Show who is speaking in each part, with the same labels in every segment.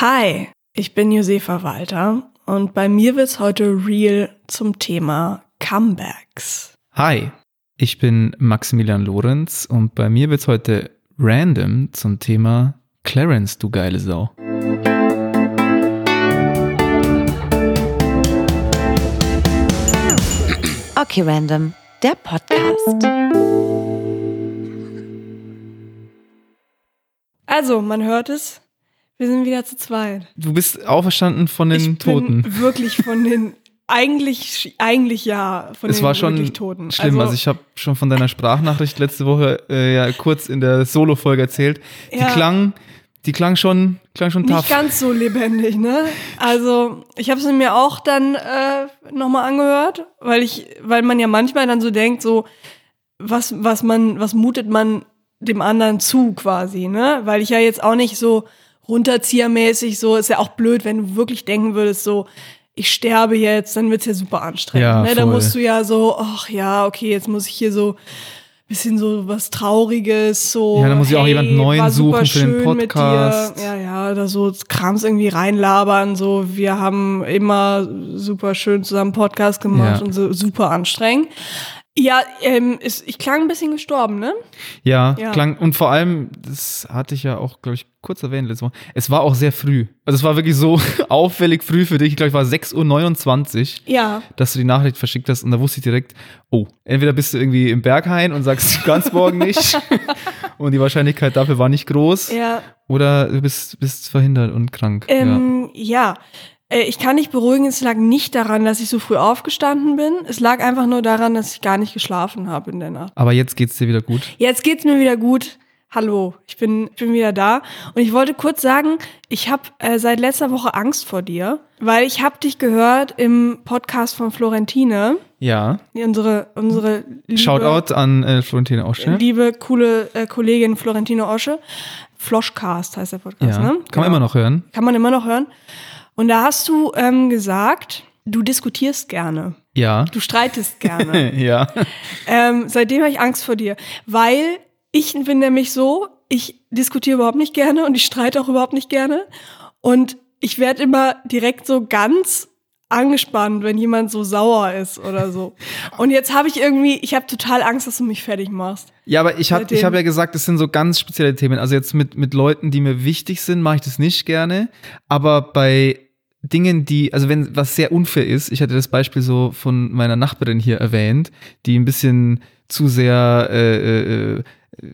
Speaker 1: Hi, ich bin Josefa Walter und bei mir wird's heute real zum Thema Comebacks.
Speaker 2: Hi, ich bin Maximilian Lorenz und bei mir wird's heute random zum Thema Clarence, du geile Sau.
Speaker 3: Okay, Random, der Podcast.
Speaker 1: Also, man hört es, wir sind wieder zu zweit.
Speaker 2: Du bist auferstanden von den
Speaker 1: ich
Speaker 2: Toten.
Speaker 1: Bin wirklich von den eigentlich eigentlich ja von
Speaker 2: es
Speaker 1: den
Speaker 2: war schon
Speaker 1: wirklich Toten.
Speaker 2: schlimm. Also, ich habe schon von deiner Sprachnachricht letzte Woche äh, ja kurz in der Solo-Folge erzählt. Die
Speaker 1: Ja.
Speaker 2: klang, die klang schon, klang schon
Speaker 1: nicht
Speaker 2: tough.
Speaker 1: ganz so lebendig, ne? Also ich habe es mir auch dann äh, nochmal angehört, weil ich, weil man ja manchmal dann so denkt, so was was man, was mutet man dem anderen zu quasi, ne? Weil ich ja jetzt auch nicht so runterziehermäßig so ist ja auch blöd, wenn du wirklich denken würdest so ich sterbe jetzt, dann wird's ja super anstrengend.
Speaker 2: Ja,
Speaker 1: ne? Da musst du ja so, ach ja, okay, jetzt muss ich hier so bisschen so was Trauriges, so.
Speaker 2: Ja, da muss ich auch
Speaker 1: hey,
Speaker 2: jemanden neuen
Speaker 1: war super
Speaker 2: suchen für den
Speaker 1: schön mit
Speaker 2: Podcast.
Speaker 1: Dir. Ja, ja, oder so Krams irgendwie reinlabern, so. Wir haben immer super schön zusammen Podcast gemacht
Speaker 2: Ja.
Speaker 1: und so super anstrengend. Ja, ähm, ist, ich klang ein bisschen gestorben, ne?
Speaker 2: Ja,
Speaker 1: Ja.
Speaker 2: klang und vor allem, das hatte ich ja auch, glaube ich, kurz erwähnt letztes Mal. Es war auch sehr früh. Also es war wirklich so auffällig früh für dich. Ich glaube, ich war 6.29 Uhr,
Speaker 1: Ja.
Speaker 2: dass du die Nachricht verschickt hast und da wusste ich direkt, oh, entweder bist du irgendwie im Berghain und sagst du ganz morgen nicht und die Wahrscheinlichkeit dafür war nicht groß
Speaker 1: Ja.
Speaker 2: oder du bist, bist verhindert und krank. ja.
Speaker 1: Ähm, ja. Äh, Ich kann dich beruhigen, es lag nicht daran, dass ich so früh aufgestanden bin. Es lag einfach nur daran, dass ich gar nicht geschlafen habe in der Nacht.
Speaker 2: Aber jetzt geht's dir wieder gut.
Speaker 1: Jetzt geht's mir wieder gut. Hallo, ich bin, ich bin wieder da. Und ich wollte kurz sagen, ich habe äh, seit letzter Woche Angst vor dir, weil ich habe dich gehört im Podcast von Florentine,
Speaker 2: Ja.
Speaker 1: unsere, unsere liebe,
Speaker 2: Shoutout an äh, Florentine Osche.
Speaker 1: liebe, coole äh, Kollegin Florentine Osche. Floschcast heißt der Podcast,
Speaker 2: Ja.
Speaker 1: ne?
Speaker 2: Kann man immer noch hören.
Speaker 1: Kann man immer noch hören. Und da hast du ähm, gesagt, du diskutierst gerne.
Speaker 2: Ja.
Speaker 1: Du streitest gerne.
Speaker 2: ja.
Speaker 1: ähm, seitdem habe ich Angst vor dir, weil ich bin nämlich so, ich diskutiere überhaupt nicht gerne und ich streite auch überhaupt nicht gerne. Und ich werde immer direkt so ganz angespannt, wenn jemand so sauer ist oder so. Und jetzt habe ich irgendwie, ich habe total Angst, dass du mich fertig machst.
Speaker 2: Ja, aber ich habe ich hab ja gesagt, das sind so ganz spezielle Themen. Also jetzt mit, mit Leuten, die mir wichtig sind, mache ich das nicht gerne. Aber bei Dingen, die, also wenn was sehr unfair ist, ich hatte das Beispiel so von meiner Nachbarin hier erwähnt, die ein bisschen zu sehr äh, äh,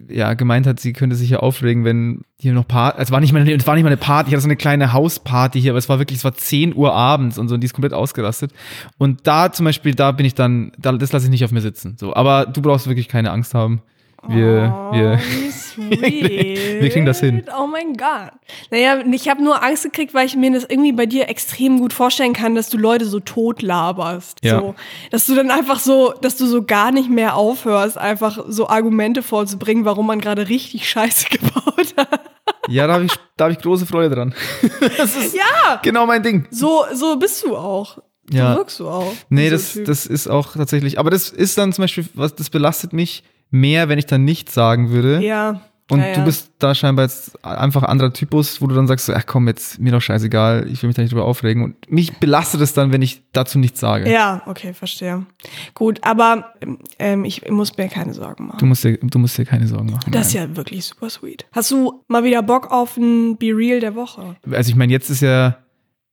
Speaker 2: ja, gemeint hat, sie könnte sich hier aufregen, wenn hier noch Party, es war nicht mal, es war nicht mal eine Party, ich hatte so eine kleine Hausparty hier, aber es war wirklich, es war 10 Uhr abends und so, und die ist komplett ausgerastet. Und da zum Beispiel, da bin ich dann, da, das lasse ich nicht auf mir sitzen. So, aber du brauchst wirklich keine Angst haben. Wir, wir,
Speaker 1: Oh, sweet.
Speaker 2: wir kriegen das hin.
Speaker 1: Oh mein Gott. Naja, ich habe nur Angst gekriegt, weil ich mir das irgendwie bei dir extrem gut vorstellen kann, dass du Leute so tot laberst.
Speaker 2: Ja.
Speaker 1: So. Dass du dann einfach so, dass du so gar nicht mehr aufhörst, einfach so Argumente vorzubringen, warum man gerade richtig Scheiße gebaut hat.
Speaker 2: ja, da habe ich, da hab ich große Freude dran. Das ist
Speaker 1: Ja,
Speaker 2: genau mein Ding.
Speaker 1: so, so bist du auch. So
Speaker 2: Ja.
Speaker 1: wirkst du auch.
Speaker 2: Nee, das,
Speaker 1: Typ.
Speaker 2: das ist auch tatsächlich, aber das ist dann zum Beispiel, was, das belastet mich mehr, wenn ich dann nichts sagen würde.
Speaker 1: Ja.
Speaker 2: Und
Speaker 1: ja, ja.
Speaker 2: du bist da scheinbar jetzt einfach ein anderer Typus, wo du dann sagst, ach komm, jetzt mir doch scheißegal, ich will mich da nicht drüber aufregen. Und mich belastet es dann, wenn ich dazu nichts sage.
Speaker 1: Ja, okay, verstehe. Gut, aber ähm, ich muss mir keine Sorgen machen.
Speaker 2: Du musst dir, du musst dir keine Sorgen machen.
Speaker 1: Das ist ja wirklich super sweet. Hast du mal wieder Bock auf ein Be Real der Woche?
Speaker 2: also ich meine, jetzt ist ja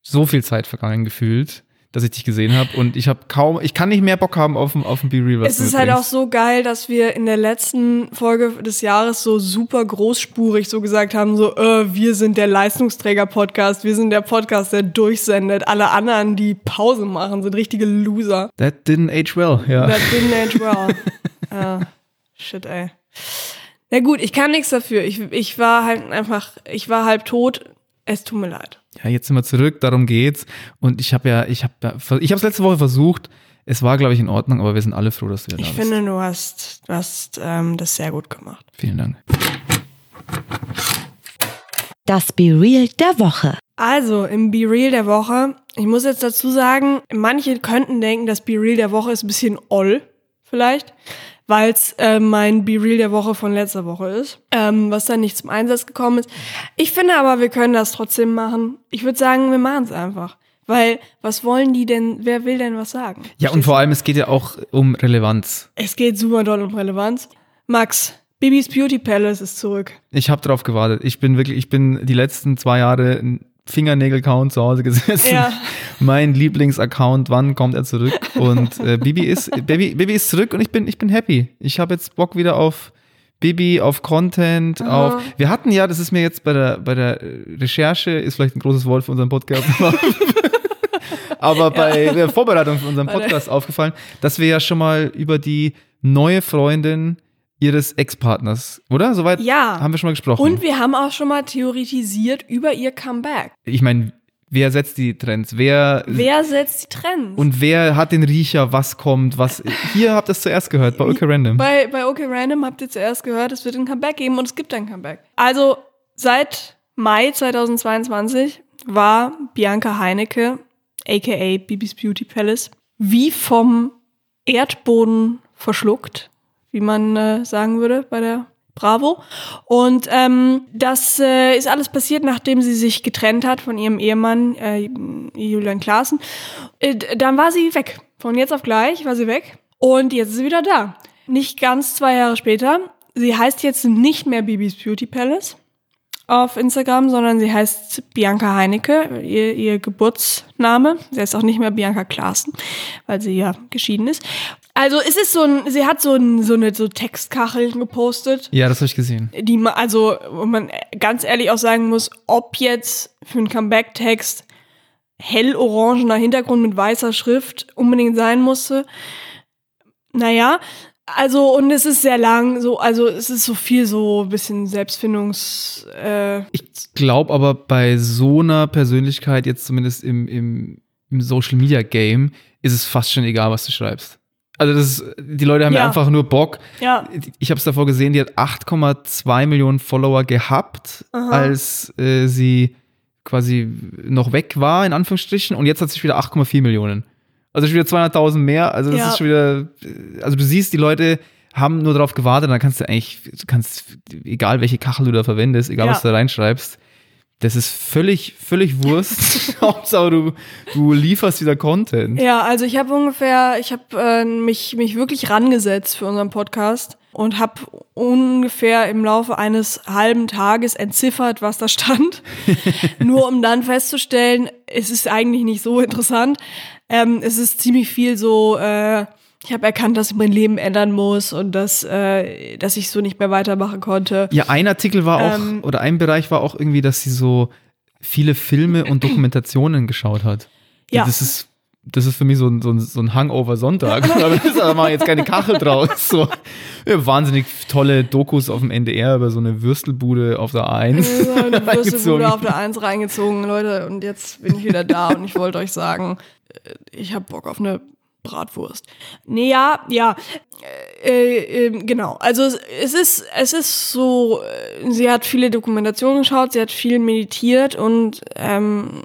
Speaker 2: so viel Zeit vergangen gefühlt, dass ich dich gesehen habe und ich habe kaum, ich kann nicht mehr Bock haben auf ein, auf ein Be Real. Was
Speaker 1: Es ist halt auch so geil, dass wir in der letzten Folge des Jahres so super großspurig so gesagt haben, so, äh, wir sind der Leistungsträger-Podcast, wir sind der Podcast, der durchsendet. Alle anderen, die Pause machen, sind richtige Loser.
Speaker 2: That didn't age well, ja.
Speaker 1: That didn't age well. ah, shit, ey. Na gut, ich kann nichts dafür. Ich, ich war halt einfach, ich war halb tot. Es tut mir leid.
Speaker 2: Ja, jetzt sind wir zurück, darum geht's. Und ich habe ja, ich habe ich habe es letzte Woche versucht. Es war, glaube ich, in Ordnung, aber wir sind alle froh, dass du wieder
Speaker 1: Ich
Speaker 2: da bist.
Speaker 1: finde, du hast, du hast ähm, das sehr gut gemacht.
Speaker 2: Vielen Dank.
Speaker 3: Das Be Real der Woche.
Speaker 1: Also, im Be Real der Woche, ich muss jetzt dazu sagen, manche könnten denken, das Be Real der Woche ist ein bisschen oll, vielleicht. Weil es äh, mein Be Real der Woche von letzter Woche ist, ähm, was dann nicht zum Einsatz gekommen ist. Ich finde aber, wir können das trotzdem machen. Ich würde sagen, wir machen es einfach. Weil, was wollen die denn, wer will denn was sagen?
Speaker 2: Ja, und vor allem, es geht ja auch um Relevanz.
Speaker 1: Es geht super doll um Relevanz. Max, Bibis Beauty Palace ist zurück.
Speaker 2: Ich habe drauf gewartet. Ich bin wirklich, ich bin die letzten zwei Jahre Fingernägel-Count zu Hause gesessen.
Speaker 1: Ja.
Speaker 2: Mein Lieblingsaccount, wann kommt er zurück? Und äh, Bibi ist, Baby, Bibi ist zurück und ich bin, ich bin happy. Ich habe jetzt Bock wieder auf Bibi, auf Content, auf. Wir hatten ja, das ist mir jetzt bei der, bei der Recherche, ist vielleicht ein großes Wort für unseren Podcast, aber bei der Vorbereitung für unseren Podcast aufgefallen, dass wir ja schon mal über die neue Freundin ihres Ex-Partners, oder? Soweit
Speaker 1: Ja.
Speaker 2: haben wir schon mal gesprochen.
Speaker 1: Und wir haben auch schon mal theoretisiert über ihr Comeback.
Speaker 2: ich meine, wer setzt die Trends? Wer,
Speaker 1: Wer setzt die Trends?
Speaker 2: und wer hat den Riecher, was kommt, was. Hier habt ihr es zuerst gehört, bei Okay Random.
Speaker 1: Bei, bei OK Random habt ihr zuerst gehört, es wird ein Comeback geben und es gibt ein Comeback. Also seit Mai 2022 war Bianca Heinecke, aka Bibis Beauty Palace, wie vom Erdboden verschluckt, wie man äh, sagen würde bei der Bravo. Und ähm, das äh, ist alles passiert, nachdem sie sich getrennt hat von ihrem Ehemann äh, Julian Klaassen. Äh, dann war sie weg. Von jetzt auf gleich war sie weg. Und jetzt ist sie wieder da. Nicht ganz zwei Jahre später. Sie heißt jetzt nicht mehr Bibis Beauty Palace auf Instagram, sondern sie heißt Bianca Heinecke, ihr, ihr Geburtsname. Sie heißt auch nicht mehr Bianca Klaassen, weil sie ja geschieden ist. Also es ist so ein, sie hat so, ein, so eine so Textkacheln gepostet,
Speaker 2: Ja, das habe ich gesehen.
Speaker 1: die man, also wo man ganz ehrlich auch sagen muss, ob jetzt für einen Comeback-Text hellorangener Hintergrund mit weißer Schrift unbedingt sein musste. Naja, also und es ist sehr lang, so, also es ist so viel so ein bisschen Selbstfindungs, äh,
Speaker 2: Ich glaube aber bei so einer Persönlichkeit, jetzt zumindest im, im, im Social Media Game, ist es fast schon egal, was du schreibst. Also das die Leute haben ja,
Speaker 1: Ja.
Speaker 2: einfach nur Bock.
Speaker 1: ja,
Speaker 2: Ich habe es davor gesehen, die hat 8,2 Millionen Follower gehabt, als äh, sie quasi noch weg war, in Anführungsstrichen, und jetzt hat sie wieder 8,4 Millionen. Also schon wieder 200.000 mehr. Also das
Speaker 1: Ja.
Speaker 2: ist schon wieder, äh, also du siehst, die Leute haben nur darauf gewartet, dann kannst du eigentlich, kannst, egal welche Kachel du da verwendest, egal was du da reinschreibst, das ist völlig, völlig Wurst. Hauptsache du, du lieferst wieder Content.
Speaker 1: Ja, also ich habe ungefähr, ich habe äh, mich, mich wirklich rangesetzt für unseren Podcast und habe ungefähr im Laufe eines halben Tages entziffert, was da stand. Nur um dann festzustellen, es ist eigentlich nicht so interessant. Ähm, es ist ziemlich viel so, äh, ich habe erkannt, dass ich mein Leben ändern muss und dass, äh, dass ich so nicht mehr weitermachen konnte.
Speaker 2: Ja, ein Artikel war auch,
Speaker 1: Ähm,
Speaker 2: oder ein Bereich war auch irgendwie, dass sie so viele Filme und Dokumentationen geschaut hat.
Speaker 1: Ja.
Speaker 2: Das ist, das ist für mich so ein, so ein, so ein Hangover-Sonntag. Aber mal jetzt keine Kachel draus. So, ja, wahnsinnig tolle Dokus auf dem NDR über so eine Würstelbude auf der A1.
Speaker 1: So eine. Würstelbude auf der Eins reingezogen, Leute. Und jetzt bin ich wieder da und ich wollte euch sagen, äh, ich habe Bock auf eine Bratwurst. Nee, ja, ja. Äh, äh, genau. Also es- es ist, es ist so, äh, sie hat viele Dokumentationen geschaut, sie hat viel meditiert und ähm,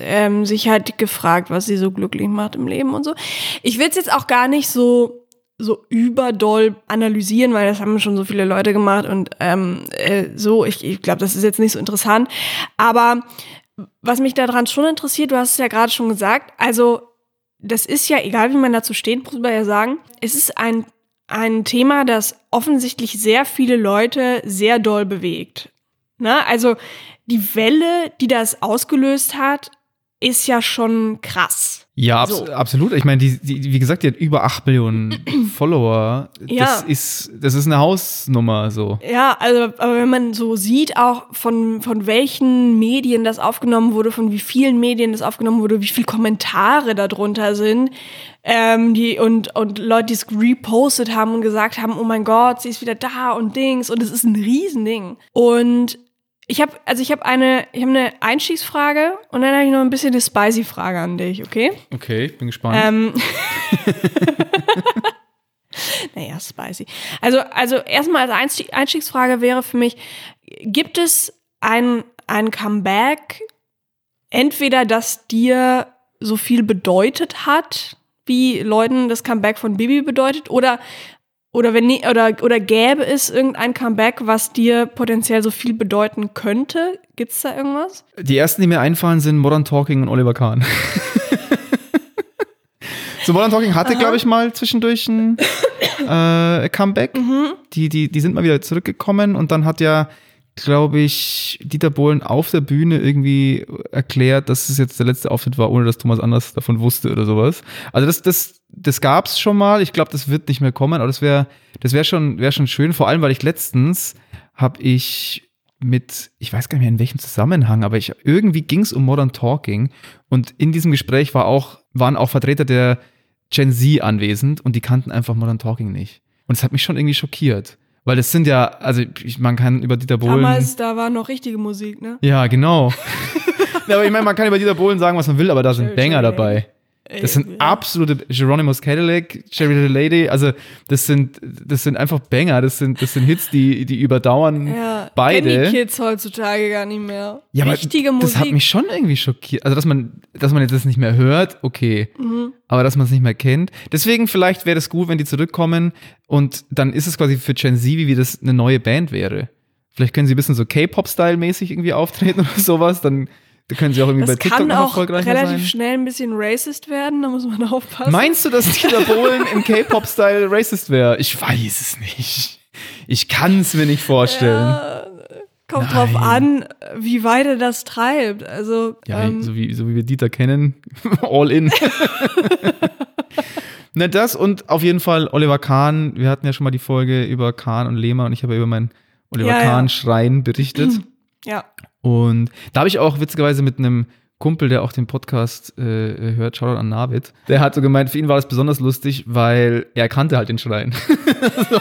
Speaker 1: ähm, sich halt gefragt, was sie so glücklich macht im Leben und so. Ich will es jetzt auch gar nicht so so überdoll analysieren, weil das haben schon so viele Leute gemacht und ähm, äh, so, ich, ich glaube, das ist jetzt nicht so interessant. Aber was mich daran schon interessiert, du hast es ja gerade schon gesagt, also das ist ja, egal wie man dazu steht, muss man ja sagen, es ist ein, ein Thema, das offensichtlich sehr viele Leute sehr doll bewegt. Na, also die Welle, die das ausgelöst hat, ist ja schon krass.
Speaker 2: Ja, abs
Speaker 1: So.
Speaker 2: absolut. Ich meine, die, die, wie gesagt, die hat über 8 Millionen Follower. Das
Speaker 1: Ja.
Speaker 2: ist, das ist eine Hausnummer so.
Speaker 1: Ja, also, aber wenn man so sieht, auch von, von welchen Medien das aufgenommen wurde, von wie vielen Medien das aufgenommen wurde, wie viele Kommentare darunter sind, ähm, die und, und Leute, die es repostet haben und gesagt haben, oh mein Gott, sie ist wieder da und Dings und es ist ein Riesending. Und ich habe, also ich habe eine, ich habe eine Einstiegsfrage und dann habe ich noch ein bisschen eine spicy Frage an dich, okay?
Speaker 2: Okay, ich bin gespannt.
Speaker 1: Ähm, naja, spicy. Also, also erstmal als Einstieg, Einstiegsfrage wäre für mich, gibt es ein, ein Comeback, entweder das dir so viel bedeutet hat, wie Leuten das Comeback von Bibi bedeutet, oder oder wenn nie, oder oder gäbe es irgendein Comeback, was dir potenziell so viel bedeuten könnte? Gibt's da irgendwas?
Speaker 2: Die ersten, die mir einfallen, sind Modern Talking und Oliver Kahn. so, Modern Talking hatte, glaube ich, mal zwischendurch ein äh, Comeback. Die, die, die sind mal wieder zurückgekommen und dann hat ja, glaube ich, Dieter Bohlen auf der Bühne irgendwie erklärt, dass es jetzt der letzte Auftritt war, ohne dass Thomas Anders davon wusste oder sowas. Also das, das, das gab's schon mal. Ich glaube, das wird nicht mehr kommen, aber das wäre das wäre schon, wär schon schön. Vor allem, weil ich letztens habe ich mit, ich weiß gar nicht mehr in welchem Zusammenhang, aber ich, irgendwie ging es um Modern Talking und in diesem Gespräch war auch, waren auch Vertreter der Gen Z anwesend und die kannten einfach Modern Talking nicht. Und es hat mich schon irgendwie schockiert. Weil das sind ja, also ich, man kann über Dieter Bohlen.
Speaker 1: Damals, da war noch richtige Musik, ne?
Speaker 2: Ja, genau. aber ich meine, man kann über Dieter Bohlen sagen, was man will, aber da sind Banger dabei. Das sind absolute Geronimus Cadillac, Cherry the Lady, also das sind, das sind einfach Banger, das sind, das sind Hits, die, die überdauern
Speaker 1: ja,
Speaker 2: beide.
Speaker 1: die Kids heutzutage gar nicht mehr.
Speaker 2: Ja,
Speaker 1: Richtige Musik.
Speaker 2: das hat mich schon irgendwie schockiert. Also, dass man, dass man jetzt das nicht mehr hört, okay.
Speaker 1: Mhm.
Speaker 2: Aber dass man es nicht mehr kennt. Deswegen vielleicht wäre es gut, wenn die zurückkommen und dann ist es quasi für Gen Z, wie das eine neue Band wäre. Vielleicht können sie ein bisschen so K-Pop-Style-mäßig irgendwie auftreten oder sowas, dann da können sie auch irgendwie
Speaker 1: das
Speaker 2: bei TikTok
Speaker 1: kann
Speaker 2: noch
Speaker 1: auch
Speaker 2: erfolgreicher
Speaker 1: relativ
Speaker 2: sein.
Speaker 1: schnell ein bisschen racist werden, da muss man aufpassen.
Speaker 2: Meinst du, dass Dieter Bohlen im K-Pop-Style racist wäre? Ich weiß es nicht. Ich kann es mir nicht vorstellen.
Speaker 1: Ja, kommt drauf an, wie weit er das treibt. Also,
Speaker 2: Ja,
Speaker 1: ähm,
Speaker 2: so, wie, so wie wir Dieter kennen, all in. Na, das und auf jeden Fall Oliver Kahn. Wir hatten ja schon mal die Folge über Kahn und Lehmer und ich habe ja über meinen Oliver
Speaker 1: ja.
Speaker 2: Kahn-Schrein berichtet.
Speaker 1: ja.
Speaker 2: Und da habe ich auch witzigerweise mit einem Kumpel, der auch den Podcast äh, hört, Shoutout an Navid, der hat so gemeint, für ihn war das besonders lustig, weil er kannte halt den Schrein. so,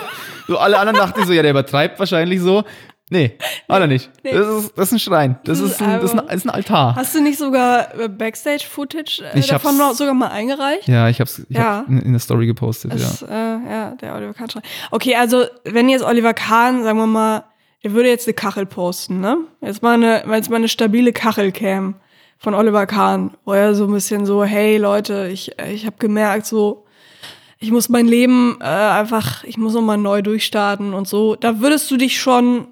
Speaker 2: so alle anderen dachten so, ja, der übertreibt wahrscheinlich so. Nee, hat er nicht. Das, ist, das ist ein Schrein. Das,
Speaker 1: Das
Speaker 2: ist ein, das ist ein, das ist ein Altar.
Speaker 1: Hast du nicht sogar äh, Backstage-Footage äh, davon sogar mal eingereicht?
Speaker 2: Ja, ich hab's ich
Speaker 1: Ja.
Speaker 2: in, in der Story gepostet,
Speaker 1: Das,
Speaker 2: ja.
Speaker 1: äh, ja, der Oliver Kahn schreibt. Okay, also wenn jetzt Oliver Kahn, sagen wir mal, der würde jetzt eine Kachel posten, ne? Jetzt mal eine, wenn jetzt mal eine stabile Kachel käme von Oliver Kahn, wo er so ein bisschen so, hey Leute, ich, ich habe gemerkt, so, ich muss mein Leben äh, einfach, ich muss nochmal neu durchstarten und so. Da würdest du dich schon,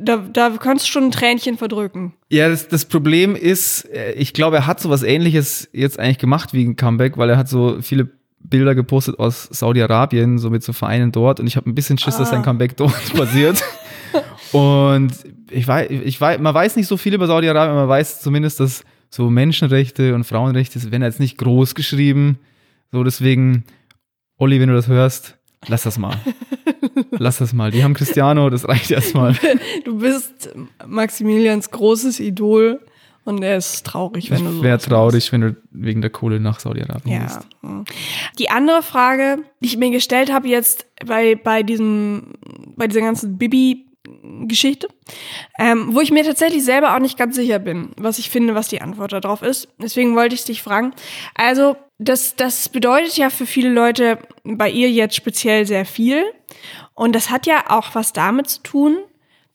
Speaker 1: da, da kannst du schon ein Tränchen verdrücken.
Speaker 2: Ja, das, das Problem ist, äh, ich glaube, er hat sowas ähnliches jetzt eigentlich gemacht wie ein Comeback, weil er hat so viele Bilder gepostet aus Saudi-Arabien, so mit so Vereinen dort und ich habe ein bisschen Schiss, dass sein
Speaker 1: Ah.
Speaker 2: Comeback dort passiert. Und ich weiß, ich weiß, man weiß nicht so viel über Saudi-Arabien, man weiß zumindest, dass so Menschenrechte und Frauenrechte werden jetzt nicht groß geschrieben. So, deswegen, Olli, wenn du das hörst, lass das mal. lass das mal. Die haben Cristiano, das reicht erstmal.
Speaker 1: Du bist Maximilians großes Idol und er ist traurig, wenn du so.
Speaker 2: Wäre traurig, wenn du wegen der Kohle nach Saudi-Arabien
Speaker 1: Ja.
Speaker 2: gehst.
Speaker 1: hm. Die andere Frage, die ich mir gestellt habe jetzt bei, bei diesem, bei dieser ganzen Bibi-Geschichte, ähm, wo ich mir tatsächlich selber auch nicht ganz sicher bin, was ich finde, was die Antwort darauf ist. Deswegen wollte ich dich fragen. Also, das, das bedeutet ja für viele Leute bei ihr jetzt speziell sehr viel. Und das hat ja auch was damit zu tun,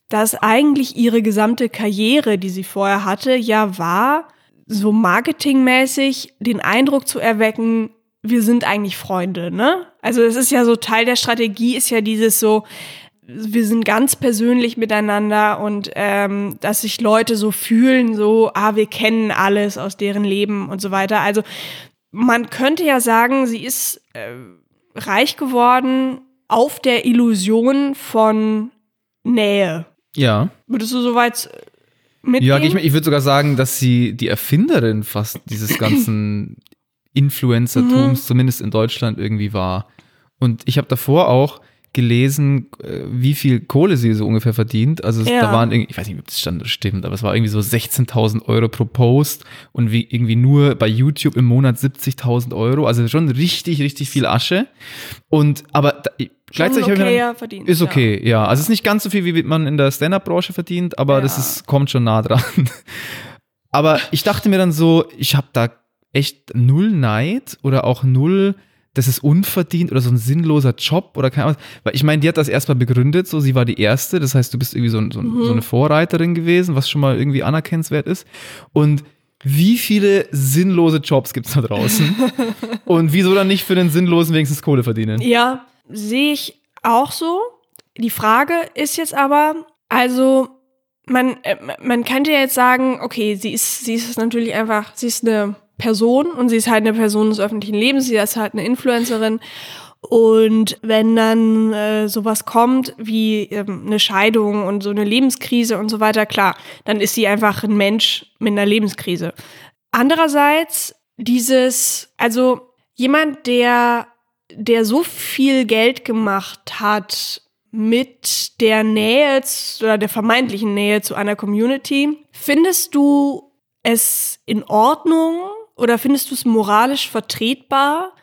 Speaker 1: dass eigentlich ihre gesamte Karriere, die sie vorher hatte, ja war, so marketingmäßig den Eindruck zu erwecken, wir sind eigentlich Freunde, ne? Also es ist ja so Teil der Strategie, ist ja dieses so, wir sind ganz persönlich miteinander und ähm, dass sich Leute so fühlen, so, ah, wir kennen alles aus deren Leben und so weiter. Also man könnte ja sagen, sie ist äh, reich geworden auf der Illusion von Nähe.
Speaker 2: Ja.
Speaker 1: Würdest du soweit äh, mitgehen?
Speaker 2: Ja, ich, ich würde sogar sagen, dass sie die Erfinderin fast dieses ganzen Influencertums, zumindest in Deutschland, irgendwie war. Und ich habe davor auch gelesen, äh, wie viel Kohle sie so ungefähr verdient. Also es,
Speaker 1: Ja.
Speaker 2: da waren irgendwie, ich weiß nicht, ob das stand stimmt, aber es war irgendwie so 16.000 Euro pro Post und wie irgendwie nur bei YouTube im Monat 70.000 Euro. Also schon richtig, richtig viel Asche. Und aber da, gleichzeitig habe ich
Speaker 1: okayer Verdienst,
Speaker 2: ist
Speaker 1: ja.
Speaker 2: okay, ja. Also es ist nicht ganz so viel, wie man in der Stand-Up-Branche verdient, aber
Speaker 1: Ja.
Speaker 2: das ist, kommt schon nah dran. Aber ich dachte mir dann so, ich habe da echt null Neid oder auch null, das ist unverdient oder so ein sinnloser Job oder keine Ahnung. Weil ich meine, die hat das erstmal begründet, so sie war die Erste, das heißt, du bist irgendwie so, ein- so, ein- so eine Vorreiterin gewesen, was schon mal irgendwie anerkennenswert ist. Und wie viele sinnlose Jobs gibt's da draußen? Und wieso dann nicht für den sinnlosen wenigstens Kohle verdienen?
Speaker 1: Ja, sehe ich auch so. Die Frage ist jetzt aber, also man, äh, man könnte ja jetzt sagen, okay, sie ist, sie ist natürlich einfach, sie ist eine Person und sie ist halt eine Person des öffentlichen Lebens, sie ist halt eine Influencerin. Und wenn dann äh, sowas kommt wie ähm, eine Scheidung und so eine Lebenskrise und so weiter, klar, dann ist sie einfach ein Mensch mit einer Lebenskrise. Andererseits dieses, also jemand, der, der so viel Geld gemacht hat mit der Nähe oder der vermeintlichen Nähe zu einer Community, findest du es in Ordnung oder findest du es moralisch vertretbar,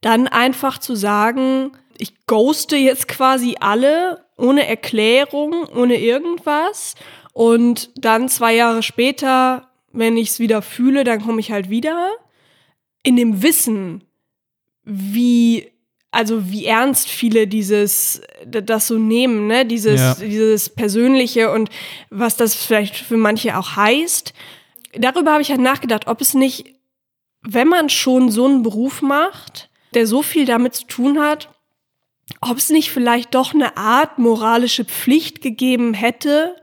Speaker 1: dann einfach zu sagen, ich ghoste jetzt quasi alle ohne Erklärung, ohne irgendwas und dann zwei Jahre später, wenn ich es wieder fühle, dann komme ich halt wieder in dem Wissen, wie also wie ernst viele dieses das so nehmen, ne, dieses
Speaker 2: Ja.
Speaker 1: dieses persönliche und was das vielleicht für manche auch heißt. Darüber habe ich halt nachgedacht, ob es nicht, wenn man schon so einen Beruf macht, der so viel damit zu tun hat, ob es nicht vielleicht doch eine Art moralische Pflicht gegeben hätte,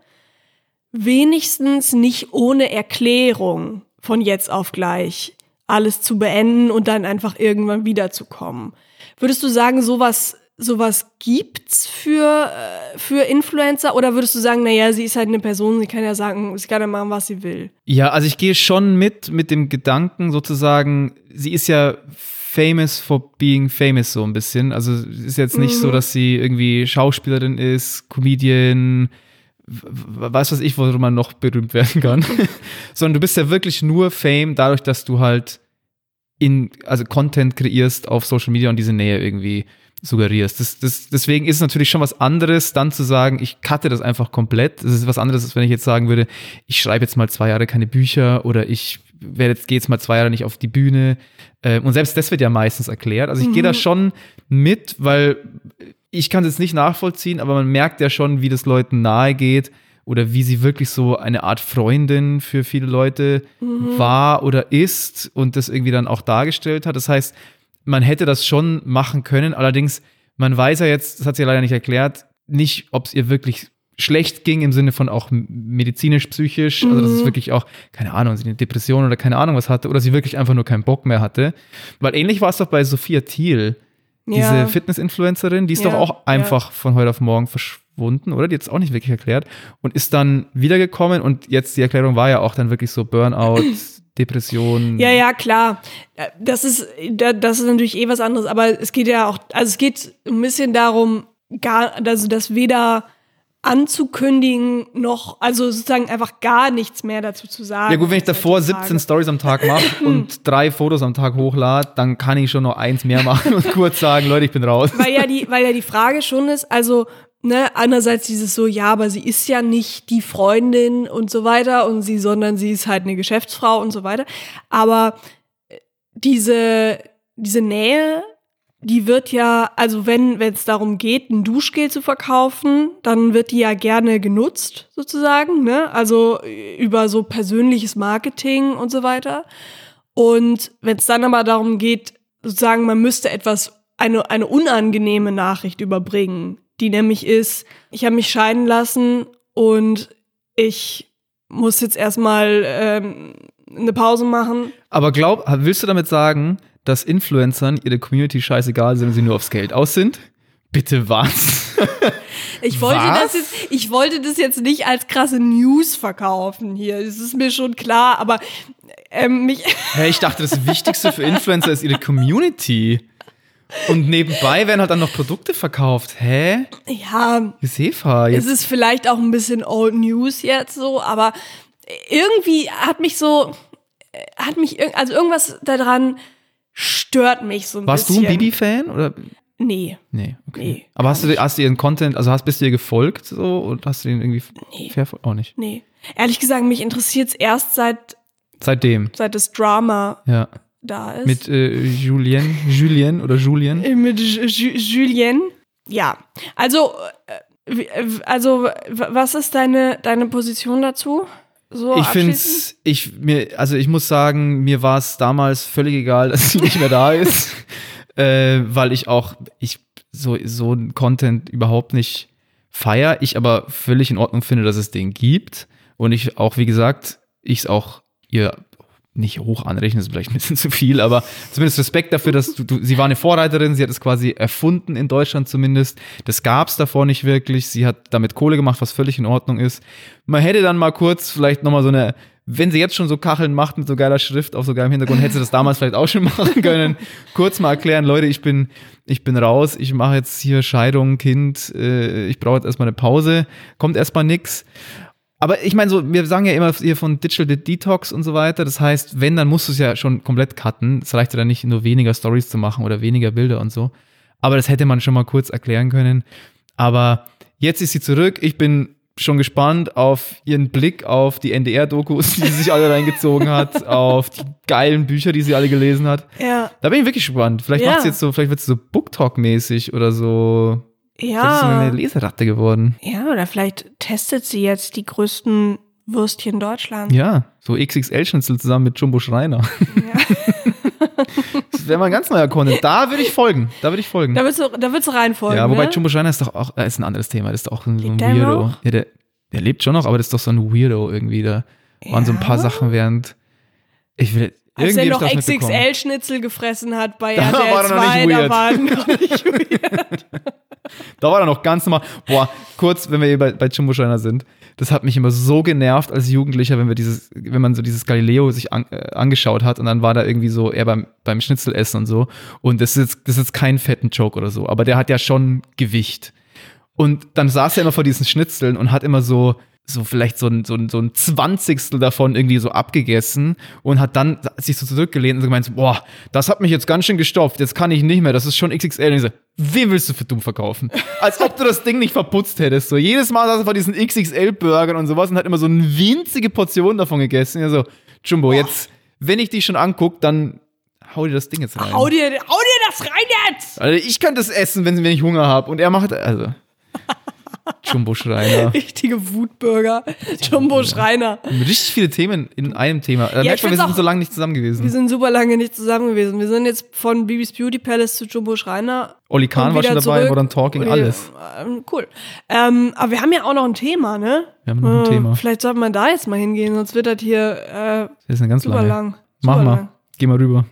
Speaker 1: wenigstens nicht ohne Erklärung von jetzt auf gleich alles zu beenden und dann einfach irgendwann wiederzukommen. Würdest du sagen, sowas sowas gibt's für äh, für Influencer oder würdest du sagen, naja, sie ist halt eine Person, sie kann ja sagen, sie kann ja machen, was sie will.
Speaker 2: Ja, also ich gehe schon mit mit dem Gedanken sozusagen, sie ist ja famous for being famous so ein bisschen. Also es ist jetzt nicht so, dass sie irgendwie Schauspielerin ist, Comedian, weiß was ich, worüber man noch berühmt werden kann, sondern du bist ja wirklich nur Fame dadurch, dass du halt in, also Content kreierst auf Social Media und diese Nähe irgendwie suggerierst. Das, das, deswegen ist es natürlich schon was anderes, dann zu sagen, ich cutte das einfach komplett. Das ist was anderes, als wenn ich jetzt sagen würde, ich schreibe jetzt mal zwei Jahre keine Bücher oder ich werde jetzt, gehe jetzt mal zwei Jahre nicht auf die Bühne. Äh, Und selbst das wird ja meistens erklärt. Also ich gehe da schon mit, weil ich kann es jetzt nicht nachvollziehen, aber man merkt ja schon, wie das Leuten nahe geht oder wie sie wirklich so eine Art Freundin für viele Leute war oder ist und das irgendwie dann auch dargestellt hat. Das heißt, man hätte das schon machen können, allerdings, man weiß ja jetzt, das hat sie ja leider nicht erklärt, nicht, ob es ihr wirklich schlecht ging im Sinne von auch medizinisch, psychisch, also dass es wirklich auch, keine Ahnung, sie eine Depression oder keine Ahnung was hatte oder sie wirklich einfach nur keinen Bock mehr hatte. Weil ähnlich war es doch bei Sophia Thiel, diese
Speaker 1: Ja.
Speaker 2: Fitness-Influencerin, die ist
Speaker 1: Ja,
Speaker 2: doch auch einfach von heute auf morgen verschwunden, oder? Die hat es auch nicht wirklich erklärt und ist dann wiedergekommen und jetzt die Erklärung war ja auch dann wirklich so Burnout, Depression.
Speaker 1: Ja, ja, klar. Das ist, da- das ist natürlich eh was anderes, aber es geht ja auch, also es geht ein bisschen darum, gar, also das weder anzukündigen noch, also sozusagen einfach gar nichts mehr dazu zu sagen.
Speaker 2: Ja gut, wenn ich davor
Speaker 1: heutzutage.
Speaker 2: 17 Stories am Tag mache und drei Fotos am Tag hochlade, dann kann ich schon noch eins mehr machen und kurz sagen, Leute, ich bin raus.
Speaker 1: weil ja die, weil ja die Frage schon ist, also ne, einerseits dieses so, ja, aber sie ist ja nicht die Freundin und so weiter und sie, sondern sie ist halt eine Geschäftsfrau und so weiter. Aber äh, diese diese Nähe, die wird ja, also wenn wenn es darum geht, ein Duschgel zu verkaufen, dann wird die ja gerne genutzt sozusagen, ne? Also äh, über so persönliches Marketing und so weiter. Und wenn es dann aber darum geht, sozusagen, man müsste etwas, eine, eine unangenehme Nachricht überbringen, die nämlich ist, ich habe mich scheiden lassen und ich muss jetzt erstmal ähm, eine Pause machen.
Speaker 2: Aber glaub, willst du damit sagen, dass Influencern ihre Community scheißegal sind, wenn sie nur aufs Geld aus sind? Bitte was?
Speaker 1: Ich wollte
Speaker 2: Was?
Speaker 1: das jetzt, ich wollte das jetzt nicht als krasse News verkaufen hier. Das ist mir schon klar, aber ähm, mich,
Speaker 2: Hä, ich dachte, das Wichtigste für Influencer ist ihre Community. Und nebenbei werden halt dann noch Produkte verkauft. Hä?
Speaker 1: ja,
Speaker 2: Josefa,
Speaker 1: Es
Speaker 2: jetzt.
Speaker 1: ist vielleicht auch ein bisschen Old News jetzt so, aber irgendwie hat mich so, hat mich, also irgendwas daran stört mich so ein
Speaker 2: Warst du
Speaker 1: bisschen.
Speaker 2: ein Bibi-Fan? Oder?
Speaker 1: Nee.
Speaker 2: Nee, okay.
Speaker 1: Nee,
Speaker 2: Aber hast du, hast du ihren Content, also hast, bist du ihr gefolgt so und hast du den irgendwie
Speaker 1: Nee.
Speaker 2: verfolgt? Auch nicht.
Speaker 1: Nee. Ehrlich gesagt, mich interessiert es erst seit,
Speaker 2: Seitdem,
Speaker 1: seit das Drama
Speaker 2: ja.
Speaker 1: Da ist.
Speaker 2: Mit äh, Julien, Julien oder Julien.
Speaker 1: Äh, Mit Ju- Julien. Ja. Also, äh, äh, also, was ist deine, deine Position dazu? So
Speaker 2: Ich finde ich, mir, also ich muss sagen, mir war es damals völlig egal, dass sie nicht mehr da ist. äh, weil ich auch, ich so, so ein Content überhaupt nicht feier. Ich aber völlig in Ordnung finde, dass es den gibt. Und ich auch, wie gesagt, ich es auch ihr nicht hoch anrechnen, ist vielleicht ein bisschen zu viel, aber zumindest Respekt dafür, dass du, du sie war eine Vorreiterin, sie hat es quasi erfunden in Deutschland zumindest. Das gab es davor nicht wirklich. Sie hat damit Kohle gemacht, was völlig in Ordnung ist. Man hätte dann mal kurz vielleicht nochmal so eine, wenn sie jetzt schon so Kacheln macht mit so geiler Schrift auf so geilem Hintergrund, hätte sie das damals vielleicht auch schon machen können. kurz mal erklären, Leute, ich bin, ich bin raus, ich mache jetzt hier Scheidung, Kind, äh, ich brauche jetzt erstmal eine Pause, kommt erstmal nix. Aber ich meine, so, wir sagen ja immer hier von Digital Detox und so weiter. Das heißt, wenn, dann musst du es ja schon komplett cutten. Es reicht ja dann nicht, nur weniger Stories zu machen oder weniger Bilder und so. Aber das hätte man schon mal kurz erklären können. Aber jetzt ist sie zurück. Ich bin schon gespannt auf ihren Blick auf die NDR-Dokus, die sie sich alle reingezogen hat, auf die geilen Bücher, die sie alle gelesen hat.
Speaker 1: Ja.
Speaker 2: Da bin ich wirklich gespannt. Vielleicht
Speaker 1: Ja.
Speaker 2: macht sie jetzt so, vielleicht wird sie so Booktalk-mäßig oder so. Vielleicht ist sie
Speaker 1: Ja.
Speaker 2: eine Leseratte geworden.
Speaker 1: Ja, oder vielleicht testet sie jetzt die größten Würstchen Deutschlands.
Speaker 2: Ja, so XXL-Schnitzel zusammen mit Jumbo Schreiner.
Speaker 1: Ja.
Speaker 2: Das wäre mal ein ganz neuer Content. Da würde ich folgen. Da würde ich folgen.
Speaker 1: Da willst du, da willst du reinfolgen.
Speaker 2: ja, wobei
Speaker 1: ne?
Speaker 2: Jumbo Schreiner ist doch auch, äh, ist ein anderes Thema. Das ist doch so ein,
Speaker 1: Lebt der
Speaker 2: Weirdo.
Speaker 1: noch?
Speaker 2: Ja, der, der lebt schon noch, aber das ist doch so ein Weirdo irgendwie. Da waren so ein paar
Speaker 1: Ja?
Speaker 2: Sachen während. Ich will.
Speaker 1: Als er noch. XXL-Schnitzel gefressen hat bei
Speaker 2: Da
Speaker 1: RTL
Speaker 2: war er noch
Speaker 1: 2,
Speaker 2: nicht
Speaker 1: da
Speaker 2: weird.
Speaker 1: war er noch nicht weird.
Speaker 2: Da war er noch ganz normal. Boah, kurz, wenn wir hier bei, bei Jumbo Schreiner sind. Das hat mich immer so genervt als Jugendlicher, wenn wir dieses, wenn man so dieses Galileo sich an, äh, angeschaut hat und dann war da irgendwie so, er beim, beim Schnitzelessen und so. Und das ist, das ist jetzt kein fetten Joke oder so, aber der hat ja schon Gewicht. Und dann saß er immer vor diesen Schnitzeln und hat immer so, so vielleicht so ein, so ein, so ein Zwanzigstel davon irgendwie so abgegessen und hat dann sich so zurückgelehnt und so gemeint, boah, das hat mich jetzt ganz schön gestopft, jetzt kann ich nicht mehr, das ist schon XXL. Und ich so, wen willst du für dumm verkaufen? Als ob du das Ding nicht verputzt hättest. So, jedes Mal saß er vor diesen XXL-Burgern und sowas und hat immer so eine winzige Portion davon gegessen. Ja, so, Jumbo, jetzt, wenn ich dich schon anguck, dann hau dir das Ding jetzt rein.
Speaker 1: Hau dir, hau dir das rein jetzt!
Speaker 2: Also ich könnte es essen, wenn, wenn ich Hunger habe. Und er macht, also, Jumbo Schreiner.
Speaker 1: Richtige Wutbürger. Jumbo Schreiner.
Speaker 2: Richtig viele Themen in einem Thema. Da
Speaker 1: ich
Speaker 2: merkt man, wir sind
Speaker 1: auch-
Speaker 2: so lange nicht zusammen
Speaker 1: Wir
Speaker 2: gewesen.
Speaker 1: sind super lange nicht zusammen gewesen. Wir sind jetzt von Bibis Beauty Palace zu Jumbo Schreiner.
Speaker 2: Olli Kahn war schon dabei,
Speaker 1: zurück.
Speaker 2: Modern Talking,
Speaker 1: Wir-
Speaker 2: alles.
Speaker 1: Ähm, cool. Ähm, aber wir haben ja auch noch ein Thema, ne?
Speaker 2: Wir haben noch ein
Speaker 1: Äh,
Speaker 2: Thema.
Speaker 1: Vielleicht sollte man da jetzt mal hingehen, sonst wird das hier äh,
Speaker 2: Das ist eine ganz
Speaker 1: super
Speaker 2: lange.
Speaker 1: lang.
Speaker 2: Mach
Speaker 1: Super
Speaker 2: mal.
Speaker 1: lang.
Speaker 2: Geh mal rüber.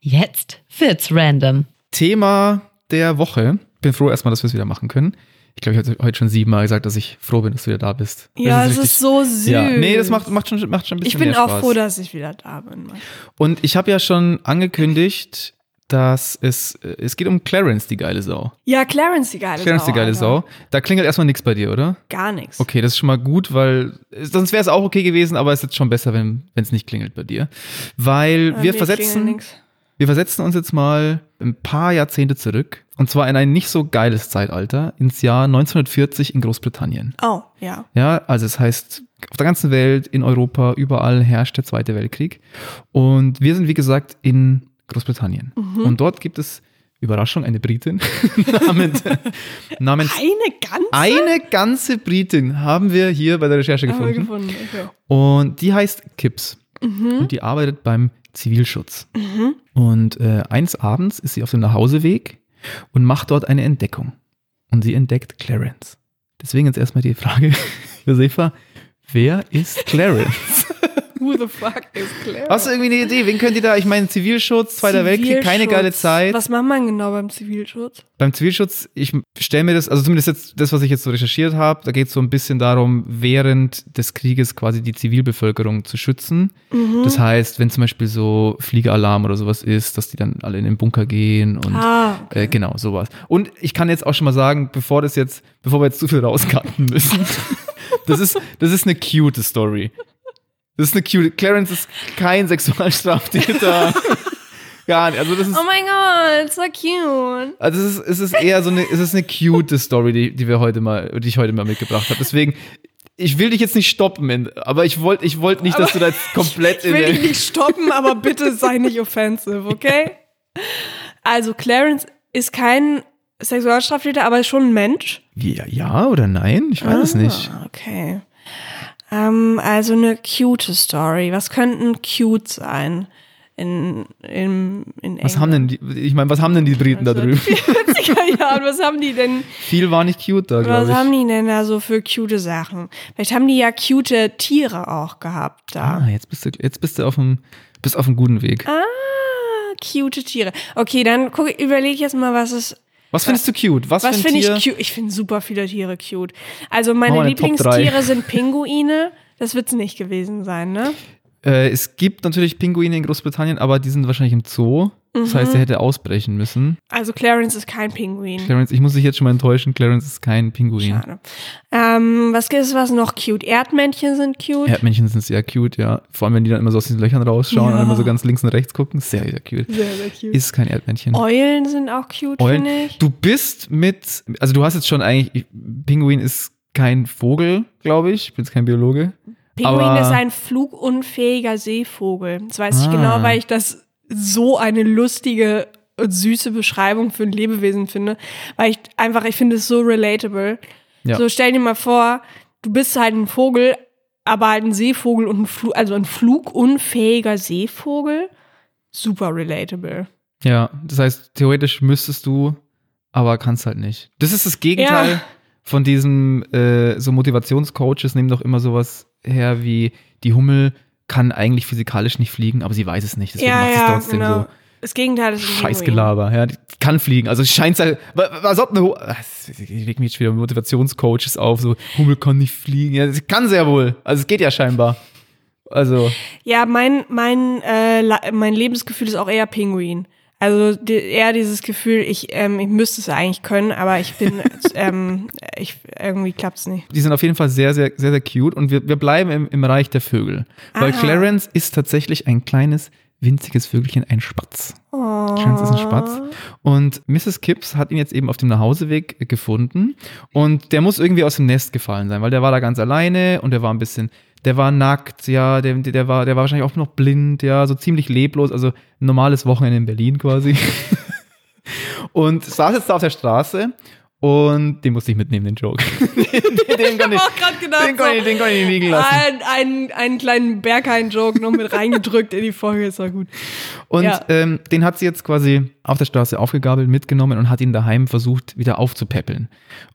Speaker 3: Jetzt wird's random.
Speaker 2: Thema der Woche. Bin froh erstmal, dass wir es wieder machen können. Ich glaube, ich habe heute schon siebenmal gesagt, dass ich froh bin, dass du wieder da bist.
Speaker 1: Ja,
Speaker 2: Das
Speaker 1: es
Speaker 2: richtig-
Speaker 1: ist so süß.
Speaker 2: Ja, nee, das macht, macht, schon, macht schon ein bisschen
Speaker 1: ich bin auch
Speaker 2: Spaß.
Speaker 1: froh, dass ich wieder da bin. Mann.
Speaker 2: Und ich habe ja schon angekündigt, dass es, äh, es geht um Clarence, die geile Sau.
Speaker 1: Ja, Clarence, die geile
Speaker 2: Clarence,
Speaker 1: Sau.
Speaker 2: die geile
Speaker 1: Alter.
Speaker 2: Sau. Da klingelt erstmal nichts bei dir, oder?
Speaker 1: Gar nichts.
Speaker 2: Okay, das ist schon mal gut, weil äh, sonst wäre es auch okay gewesen, aber es ist jetzt schon besser, wenn es nicht klingelt bei dir. Weil
Speaker 1: Äh,
Speaker 2: wir versetzen. Wir versetzen uns jetzt mal ein paar Jahrzehnte zurück. Und zwar in ein nicht so geiles Zeitalter, ins Jahr 1940 in Großbritannien.
Speaker 1: Oh, ja.
Speaker 2: Ja, also es heißt, auf der ganzen Welt, in Europa, überall herrscht der Zweite Weltkrieg. Und wir sind, wie gesagt, in Großbritannien.
Speaker 1: Mhm.
Speaker 2: Und dort gibt es, Überraschung, eine Britin namens, namens
Speaker 1: Eine ganze
Speaker 2: eine ganze Britin haben wir hier bei der Recherche gefunden.
Speaker 1: gefunden. Okay.
Speaker 2: Und die heißt Kips. Und die arbeitet beim Zivilschutz. Und äh, eins abends ist sie auf dem Nachhauseweg und macht dort eine Entdeckung. Und sie entdeckt Clarence. Deswegen jetzt erstmal die Frage, Josefa, wer ist Clarence?
Speaker 1: Who the fuck is Clarence?
Speaker 2: Hast du irgendwie eine Idee? Wen könnt ihr da? Ich meine, Zivilschutz, Zweiter Weltkrieg, keine geile
Speaker 1: Zivilschutz.
Speaker 2: Zeit.
Speaker 1: Was macht man genau beim Zivilschutz?
Speaker 2: Beim Zivilschutz, ich stelle mir das, also zumindest jetzt das, was ich jetzt so recherchiert habe, da geht es so ein bisschen darum, während des Krieges quasi die Zivilbevölkerung zu schützen.
Speaker 1: Mhm.
Speaker 2: Das heißt, wenn zum Beispiel so Fliegeralarm oder sowas ist, dass die dann alle in den Bunker gehen und
Speaker 1: Ah,
Speaker 2: äh, genau, sowas. Und ich kann jetzt auch schon mal sagen, bevor das jetzt, bevor wir jetzt zu viel rauscutten müssen, das ist, das ist eine cute Story. Das ist eine cute. Clarence ist kein Sexualstraftäter. Gar nicht. Also das ist
Speaker 1: Oh mein Gott, so cute.
Speaker 2: also es ist, es ist eher so eine, es ist eine cute Story, die, die wir heute mal, die ich heute mal mitgebracht habe. Deswegen, ich will dich jetzt nicht stoppen, in- aber ich wollte, ich wollte nicht, dass du da jetzt komplett
Speaker 1: Ich will dich nicht stoppen, aber bitte sei nicht offensive, okay? Also, Clarence ist kein Sexualstraftäter, aber ist schon ein Mensch.
Speaker 2: ja, ja oder nein? Ich weiß es nicht.
Speaker 1: Ah, Okay. Ähm, also eine cute Story. Was könnten cute sein? in, in, in
Speaker 2: Was haben denn die, ich meine, was haben denn die Briten da drüben?
Speaker 1: 40er Jahren, was haben die denn,
Speaker 2: Viel war nicht cute da,
Speaker 1: was
Speaker 2: glaube
Speaker 1: haben
Speaker 2: ich.
Speaker 1: die denn da so für cute Sachen? Vielleicht haben die ja cute Tiere auch gehabt da.
Speaker 2: Ah, jetzt bist du, jetzt bist du auf dem, bist auf einem guten Weg.
Speaker 1: Ah, cute Tiere. Okay, dann guck, überlege ich jetzt mal, was es.
Speaker 2: Was findest du cute? Was,
Speaker 1: Was finde ich cute? Ich finde super viele Tiere cute. Also meine
Speaker 2: Machen wir eine Top
Speaker 1: Lieblingstiere sind Pinguine. Das wird es nicht gewesen sein, ne?
Speaker 2: Äh, es gibt natürlich Pinguine in Großbritannien, aber die sind wahrscheinlich im Zoo. Das
Speaker 1: Mhm.
Speaker 2: heißt, er hätte ausbrechen müssen.
Speaker 1: Also Clarence ist kein Pinguin.
Speaker 2: Clarence, ich muss dich jetzt schon mal enttäuschen, Clarence ist kein Pinguin.
Speaker 1: Schade. Ähm, was gibt es was noch cute? Erdmännchen sind cute.
Speaker 2: Erdmännchen sind sehr cute, ja. Vor allem, wenn die dann immer so aus diesen Löchern rausschauen
Speaker 1: Ja.
Speaker 2: und immer so ganz links und rechts gucken. Sehr, sehr cute.
Speaker 1: Sehr, sehr cute.
Speaker 2: Ist kein Erdmännchen.
Speaker 1: Eulen sind auch cute, finde ich.
Speaker 2: Du bist mit, also du hast jetzt schon eigentlich, ich- Pinguin ist kein Vogel, glaube ich. Ich bin jetzt kein Biologe.
Speaker 1: Pinguin
Speaker 2: aber-
Speaker 1: ist ein flugunfähiger Seevogel. Das weiß ich
Speaker 2: Ah.
Speaker 1: genau, weil ich das so eine lustige und süße Beschreibung für ein Lebewesen finde. Weil ich einfach, ich finde es so relatable.
Speaker 2: Ja.
Speaker 1: So stell dir mal vor, du bist halt ein Vogel, aber halt ein Seevogel und ein Flug, also ein flugunfähiger Seevogel. Super relatable.
Speaker 2: Ja, das heißt, theoretisch müsstest du, aber kannst halt nicht. Das ist das Gegenteil
Speaker 1: Ja.
Speaker 2: von diesem, äh, so Motivationscoaches nehmen doch immer sowas her wie, die Hummel kann eigentlich physikalisch nicht fliegen, aber sie weiß es nicht. Deswegen
Speaker 1: ja,
Speaker 2: macht sie es
Speaker 1: ja,
Speaker 2: trotzdem
Speaker 1: genau.
Speaker 2: so.
Speaker 1: Das Gegenteil ist.
Speaker 2: Scheißgelaber, ja, die kann fliegen. Also scheint halt, wa- was ob eine Ah, Ich leg mich jetzt wieder mit Motivationscoaches auf, so Hummel kann nicht fliegen. Ja, sie kann sehr wohl. Also es geht ja scheinbar. Also,
Speaker 1: Ja, mein, mein, äh, mein Lebensgefühl ist auch eher Pinguin. Also die, eher dieses Gefühl, ich, ähm, ich müsste es eigentlich können, aber ich bin, ähm, ich, irgendwie klappt's nicht.
Speaker 2: die sind auf jeden Fall sehr, sehr, sehr, sehr cute und wir, wir bleiben im, im Reich der Vögel. Weil
Speaker 1: Aha.
Speaker 2: Clarence ist tatsächlich ein kleines, winziges Vögelchen, ein Spatz.
Speaker 1: Oh.
Speaker 2: Clarence ist ein Spatz. Und Mrs. Kipps hat ihn jetzt eben auf dem Nachhauseweg gefunden. Und der muss irgendwie aus dem Nest gefallen sein, weil der war da ganz alleine und der war ein bisschen, der war nackt, ja, der, der, war, der war wahrscheinlich auch noch blind, ja, so ziemlich leblos, also normales Wochenende in Berlin quasi. und saß jetzt da auf der Straße und den musste ich mitnehmen, den Joke. den, den, kann ich,
Speaker 1: auch grad gedacht,
Speaker 2: den, kann ich, den kann ich nicht liegen lassen.
Speaker 1: Ein, einen, einen kleinen Berghain-Joke noch mit reingedrückt in die Folge, ist war gut.
Speaker 2: Und
Speaker 1: Ja.
Speaker 2: ähm, den hat sie jetzt quasi auf der Straße aufgegabelt, mitgenommen und hat ihn daheim versucht, wieder aufzupäppeln.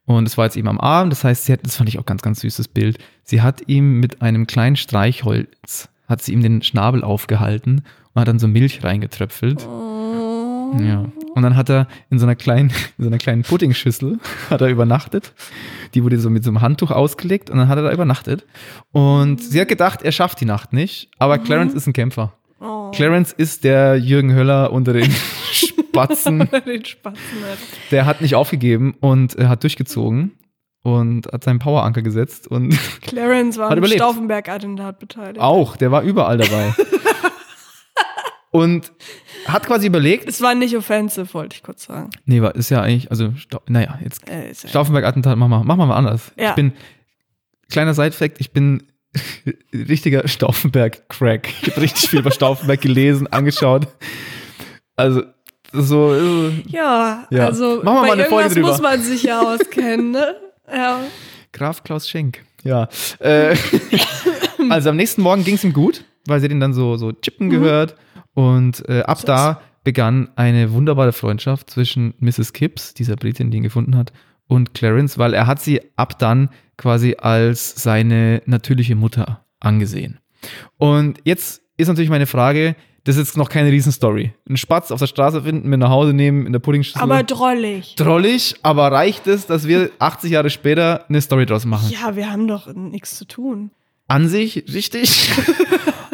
Speaker 2: Und es war jetzt eben am Abend, das heißt, sie hat, das fand ich auch ganz, ganz süßes Bild. Sie hat ihm mit einem kleinen Streichholz, hat sie ihm den Schnabel aufgehalten und hat dann so Milch reingetröpfelt. Ja. Und dann hat er in so einer kleinen, in so einer kleinen Puddingschüssel hat er übernachtet. Die wurde so mit so einem Handtuch ausgelegt und dann hat er da übernachtet. Und sie hat gedacht, er schafft die Nacht nicht, aber Clarence ist ein Kämpfer.
Speaker 1: Oh.
Speaker 2: Clarence ist der Jürgen Höller unter den Spatzen.
Speaker 1: Den Spatzen.
Speaker 2: Der hat nicht aufgegeben und äh, hat durchgezogen und hat seinen Poweranker gesetzt und
Speaker 1: Clarence war am. Stauffenberg-Attentat beteiligt.
Speaker 2: auch, der war überall dabei. Und hat quasi überlegt,
Speaker 1: Es war nicht offensive, wollte ich kurz sagen.
Speaker 2: nee, war, ist ja eigentlich, also, naja, jetzt
Speaker 1: Äh, ja-
Speaker 2: Stauffenberg-Attentat, mach mal, mach mal anders.
Speaker 1: Ja.
Speaker 2: Ich bin, kleiner Side-Fact, ich bin richtiger Stauffenberg-Crack. Ich habe richtig viel über Stauffenberg gelesen, angeschaut. Also, so, äh,
Speaker 1: Ja,
Speaker 2: Ja.
Speaker 1: also
Speaker 2: wir
Speaker 1: bei
Speaker 2: mal eine Folge drüber.
Speaker 1: muss man sich ja auskennen, ne? Ja.
Speaker 2: Graf Klaus Schenk. Ja. Äh, also am nächsten Morgen ging es ihm gut, weil sie den dann so, so chippen gehört. Und äh, ab da begann eine wunderbare Freundschaft zwischen Mrs. Kipps, dieser Britin, die ihn gefunden hat, und Clarence, weil er hat sie ab dann quasi als seine natürliche Mutter angesehen. Und jetzt ist natürlich meine Frage, das ist jetzt noch keine Riesenstory. Einen Spatz auf der Straße finden, mit nach Hause nehmen, in der Puddingschüssel.
Speaker 1: Aber drollig.
Speaker 2: Drollig, aber reicht es, dass wir 80 Jahre später eine Story draus machen?
Speaker 1: Ja, wir haben doch nichts zu tun.
Speaker 2: An sich richtig.